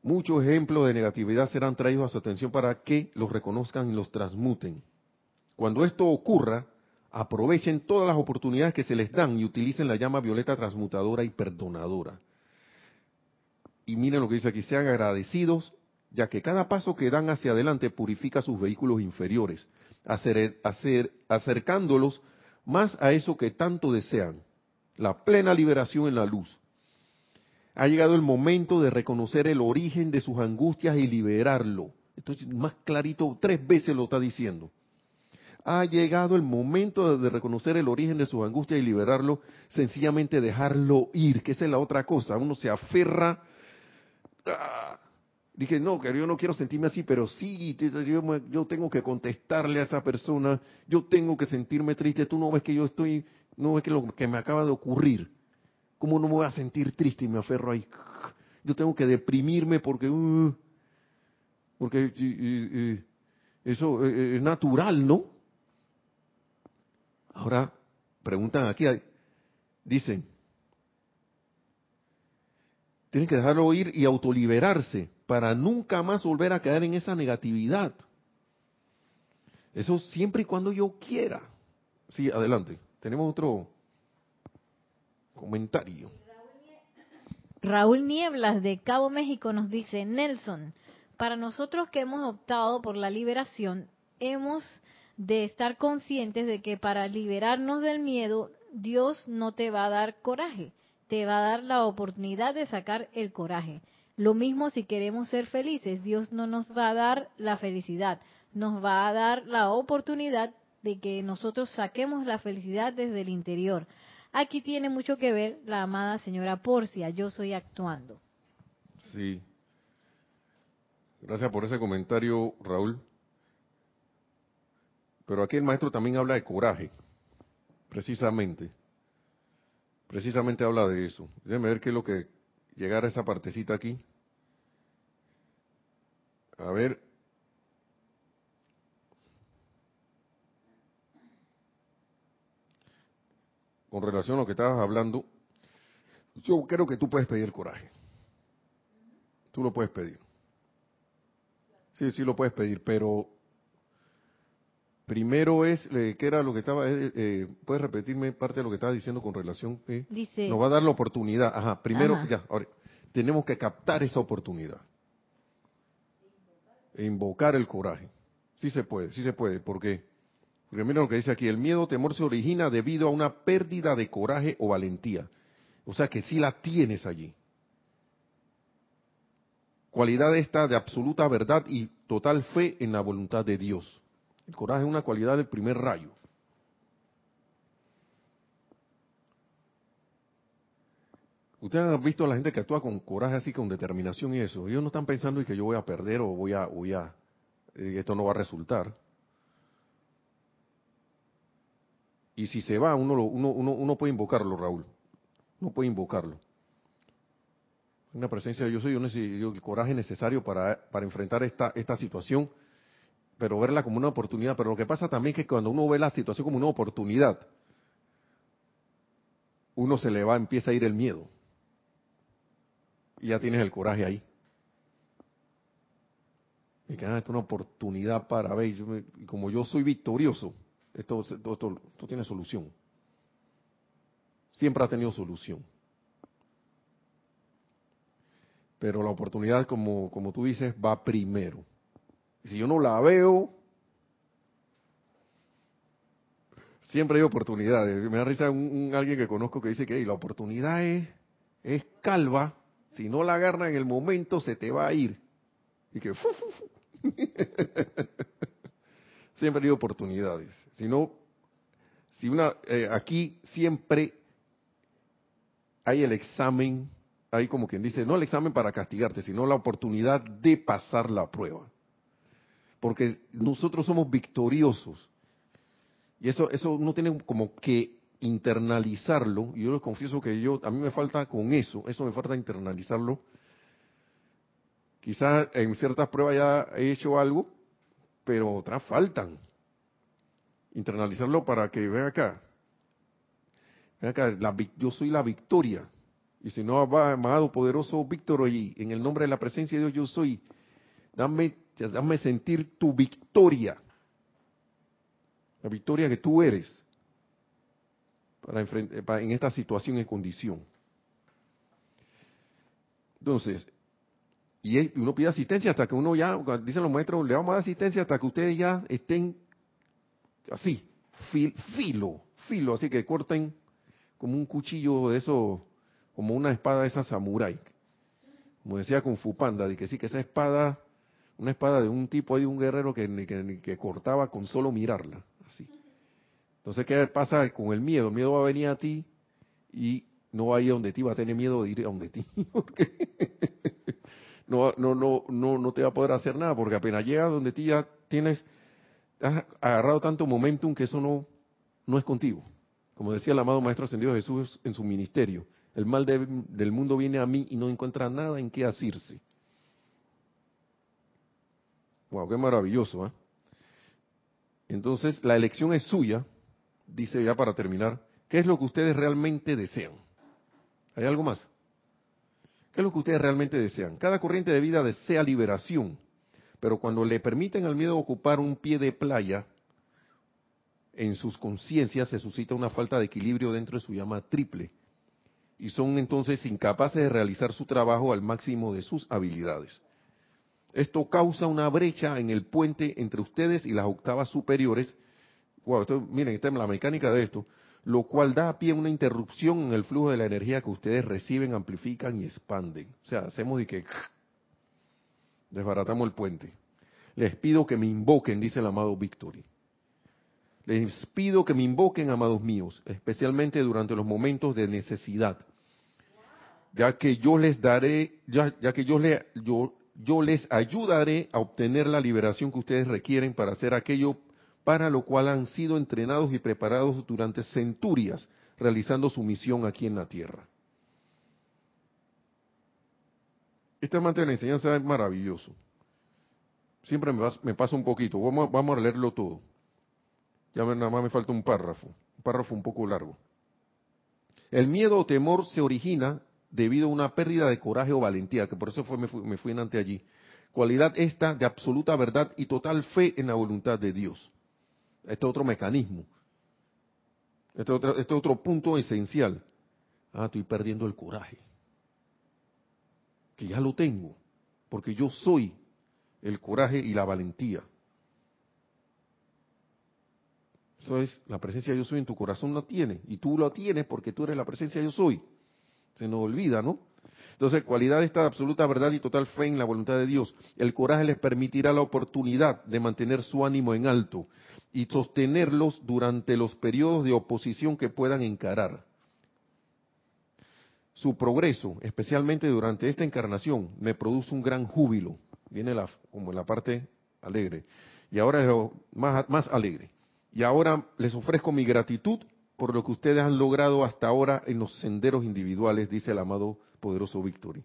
Muchos ejemplos de negatividad serán traídos a su atención para que los reconozcan y los transmuten. Cuando esto ocurra, aprovechen todas las oportunidades que se les dan y utilicen la llama violeta transmutadora y perdonadora. Y miren lo que dice aquí, sean agradecidos, ya que cada paso que dan hacia adelante purifica sus vehículos inferiores, acercándolos más a eso que tanto desean, la plena liberación en la luz. Ha llegado el momento de reconocer el origen de sus angustias y liberarlo. Esto es más clarito, tres veces lo está diciendo. Ha llegado el momento de reconocer el origen de sus angustias y liberarlo, sencillamente dejarlo ir, que esa es la otra cosa. Uno se aferra. Dije, no, que yo no quiero sentirme así, pero sí, yo, tengo que contestarle a esa persona, yo tengo que sentirme triste. Tú no ves que yo estoy, no ves que lo que me acaba de ocurrir ¿Cómo no me voy a sentir triste y me aferro ahí? Yo tengo que deprimirme porque, uh, porque eso es natural, ¿no? Ahora, preguntan aquí, dicen, tienen que dejarlo ir y autoliberarse para nunca más volver a caer en esa negatividad. Eso siempre y cuando yo quiera. Sí, adelante. Tenemos otro comentario. Raúl Nieblas de Cabo México nos dice, Nelson, para nosotros que hemos optado por la liberación, hemos de estar conscientes de que para liberarnos del miedo, Dios no te va a dar coraje, te va a dar la oportunidad de sacar el coraje. Lo mismo si queremos ser felices, Dios no nos va a dar la felicidad, nos va a dar la oportunidad de que nosotros saquemos la felicidad desde el interior. Aquí tiene mucho que ver la amada señora Porcia, yo soy actuando. Sí. Gracias por ese comentario, Raúl. Pero aquí el maestro también habla de coraje, precisamente. Precisamente habla de eso. Déjenme ver qué es lo que llegar a esa partecita aquí. A ver, con relación a lo que estabas hablando, yo creo que tú puedes pedir coraje. Tú lo puedes pedir. Sí, sí lo puedes pedir, pero primero es, eh, ¿qué era lo que estaba? Eh, eh, ¿Puedes repetirme parte de lo que estaba diciendo con relación? Dice, nos va a dar la oportunidad. Ajá, primero, ya, ahora, tenemos que captar esa oportunidad. E invocar el coraje. Sí se puede, sí se puede, porque porque mira lo que dice aquí, el miedo o temor se origina debido a una pérdida de coraje o valentía. O sea que sí la tienes allí. Cualidad esta de absoluta verdad y total fe en la voluntad de Dios. El coraje es una cualidad del primer rayo. Ustedes han visto a la gente que actúa con coraje así, con determinación y eso. Ellos no están pensando en que yo voy a perder o voy a, voy a, eh, esto no va a resultar. Y si se va, uno, uno, uno, puede invocarlo, Raúl. Uno puede invocarlo. Una presencia de yo soy, yo el coraje necesario para, para enfrentar esta, esta situación, pero verla como una oportunidad. Pero lo que pasa también es que cuando uno ve la situación como una oportunidad, uno se le va, empieza a ir el miedo. Y ya tienes el coraje ahí. Y que ah, es una oportunidad para ver, como yo soy victorioso, esto, esto, tiene solución. Siempre ha tenido solución. Pero la oportunidad, como, como tú dices, va primero. Si yo no la veo, siempre hay oportunidades. Me da risa un, alguien que conozco que dice que la oportunidad es, es calva. Si no la agarra en el momento, se te va a ir. Y que... siempre hay oportunidades. Si no, si una, eh, aquí siempre hay el examen, hay como quien dice, no el examen para castigarte, sino la oportunidad de pasar la prueba. Porque nosotros somos victoriosos. Y eso, eso no tiene como que internalizarlo, y yo les confieso que yo, a mí me falta con eso, eso me falta internalizarlo. Quizás en ciertas pruebas ya he hecho algo, pero otras faltan. Internalizarlo para que, vean acá, vean acá, yo soy la victoria. Y si no, va, amado poderoso Víctor, y en el nombre de la presencia de Dios yo soy, dame, dame sentir tu victoria. La victoria que tú eres para, en esta situación y condición. Entonces, y uno pide asistencia hasta que uno ya, dicen los maestros, le vamos a dar asistencia hasta que ustedes ya estén así, filo, filo, así que corten como un cuchillo de eso, como una espada de esa samurai. Como decía con Fupanda, de que sí, que esa espada, una espada de un tipo de un guerrero que, que, cortaba con solo mirarla, así. Entonces, ¿qué pasa con el miedo? El miedo va a venir a ti y no va a ir a donde ti, va a tener miedo de ir a donde ti. no, no, no, no, no te va a poder hacer nada, porque apenas llega donde ti ya tienes, has agarrado tanto momentum que eso no, no es contigo. Como decía el amado Maestro Ascendido Jesús en su ministerio, el mal del mundo viene a mí y no encuentra nada en qué asirse. Wow, qué maravilloso, ¿eh? Entonces, la elección es suya, dice ya para terminar, ¿qué es lo que ustedes realmente desean? ¿Hay algo más? ¿Qué es lo que ustedes realmente desean? Cada corriente de vida desea liberación, pero cuando le permiten al miedo ocupar un pie de playa, en sus conciencias se suscita una falta de equilibrio dentro de su llama triple, y son entonces incapaces de realizar su trabajo al máximo de sus habilidades. Esto causa una brecha en el puente entre ustedes y las octavas superiores miren, esta es la mecánica de esto, lo cual da a pie una interrupción en el flujo de la energía que ustedes reciben, amplifican y expanden. O sea, hacemos y que desbaratamos el puente. Les pido que me invoquen, dice el amado Victory. Les pido que me invoquen, amados míos, especialmente durante los momentos de necesidad, ya que yo les daré, ya, ya que yo, le, yo, yo les ayudaré a obtener la liberación que ustedes requieren para hacer aquello para lo cual han sido entrenados y preparados durante centurias, realizando su misión aquí en la tierra. Este amante de la enseñanza es maravilloso. Siempre me, pasa un poquito. Vamos, a leerlo todo. Ya nada más me falta un párrafo. Un párrafo un poco largo. El miedo o temor se origina debido a una pérdida de coraje o valentía, que por eso fue, me, fui, me fui ante allí. Cualidad esta de absoluta verdad y total fe en la voluntad de Dios. Este otro mecanismo. Este otro, este otro punto esencial. Ah, estoy perdiendo el coraje. Que ya lo tengo. Porque yo soy el coraje y la valentía. Eso es, la presencia de yo soy en tu corazón la tiene. Y tú lo tienes porque tú eres la presencia de yo soy. Se nos olvida, ¿no? Entonces, cualidad esta de absoluta verdad y total fe en la voluntad de Dios. El coraje les permitirá la oportunidad de mantener su ánimo en alto y sostenerlos durante los periodos de oposición que puedan encarar. Su progreso, especialmente durante esta encarnación, me produce un gran júbilo. Viene la, como la parte alegre. Y ahora es lo más, más alegre. Y ahora les ofrezco mi gratitud por lo que ustedes han logrado hasta ahora en los senderos individuales, dice el amado poderoso Victory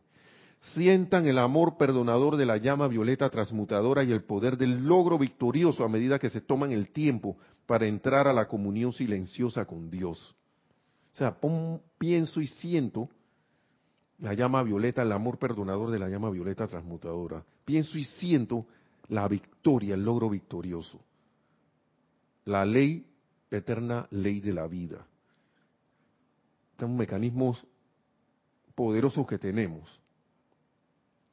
sientan el amor perdonador de la llama violeta transmutadora y el poder del logro victorioso a medida que se toman el tiempo para entrar a la comunión silenciosa con Dios. O sea, pienso y siento la llama violeta, el amor perdonador de la llama violeta transmutadora. Pienso y siento la victoria, el logro victorioso. La ley, eterna ley de la vida. Son mecanismos poderosos que tenemos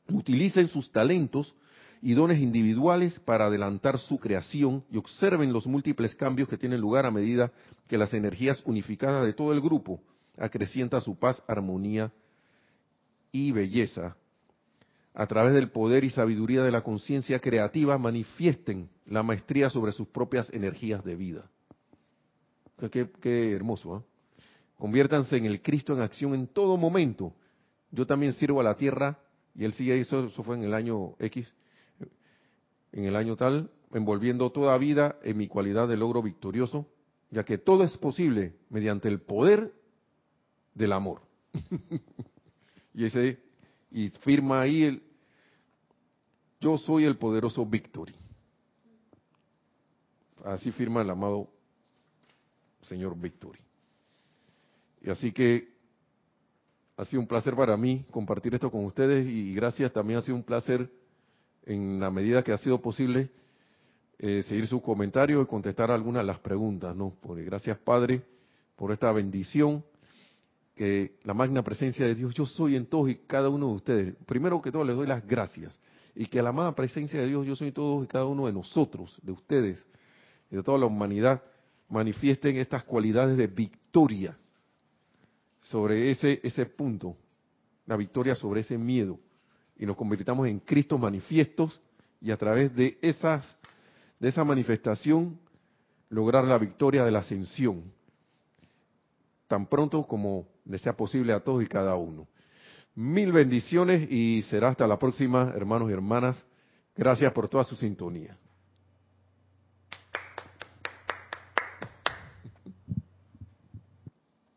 utilicen sus talentos y dones individuales para adelantar su creación y observen los múltiples cambios que tienen lugar a medida que las energías unificadas de todo el grupo acrecientan su paz, armonía y belleza. A través del poder y sabiduría de la conciencia creativa manifiesten la maestría sobre sus propias energías de vida. Qué, hermoso. ¿eh? Conviértanse en el Cristo en acción en todo momento. Yo también sirvo a la tierra y él sigue, eso, eso fue en el año X, en el año tal, envolviendo toda vida en mi cualidad de logro victorioso, ya que todo es posible mediante el poder del amor. y ese y firma ahí el yo soy el poderoso Victory. Así firma el amado señor Victory. Y así que ha sido un placer para mí compartir esto con ustedes y gracias también ha sido un placer en la medida que ha sido posible eh, seguir sus comentarios y contestar algunas de las preguntas, ¿no? Porque gracias Padre por esta bendición que la magna presencia de Dios, yo soy en todos y cada uno de ustedes. Primero que todo les doy las gracias y que la amada presencia de Dios, yo soy en todos y cada uno de nosotros, de ustedes y de toda la humanidad, manifiesten estas cualidades de victoria sobre ese, ese punto, la victoria sobre ese miedo, y nos convirtamos en Cristo manifiestos y a través de esas de esa manifestación lograr la victoria de la ascensión tan pronto como le sea posible a todos y cada uno. Mil bendiciones y será hasta la próxima, hermanos y hermanas. Gracias por toda su sintonía.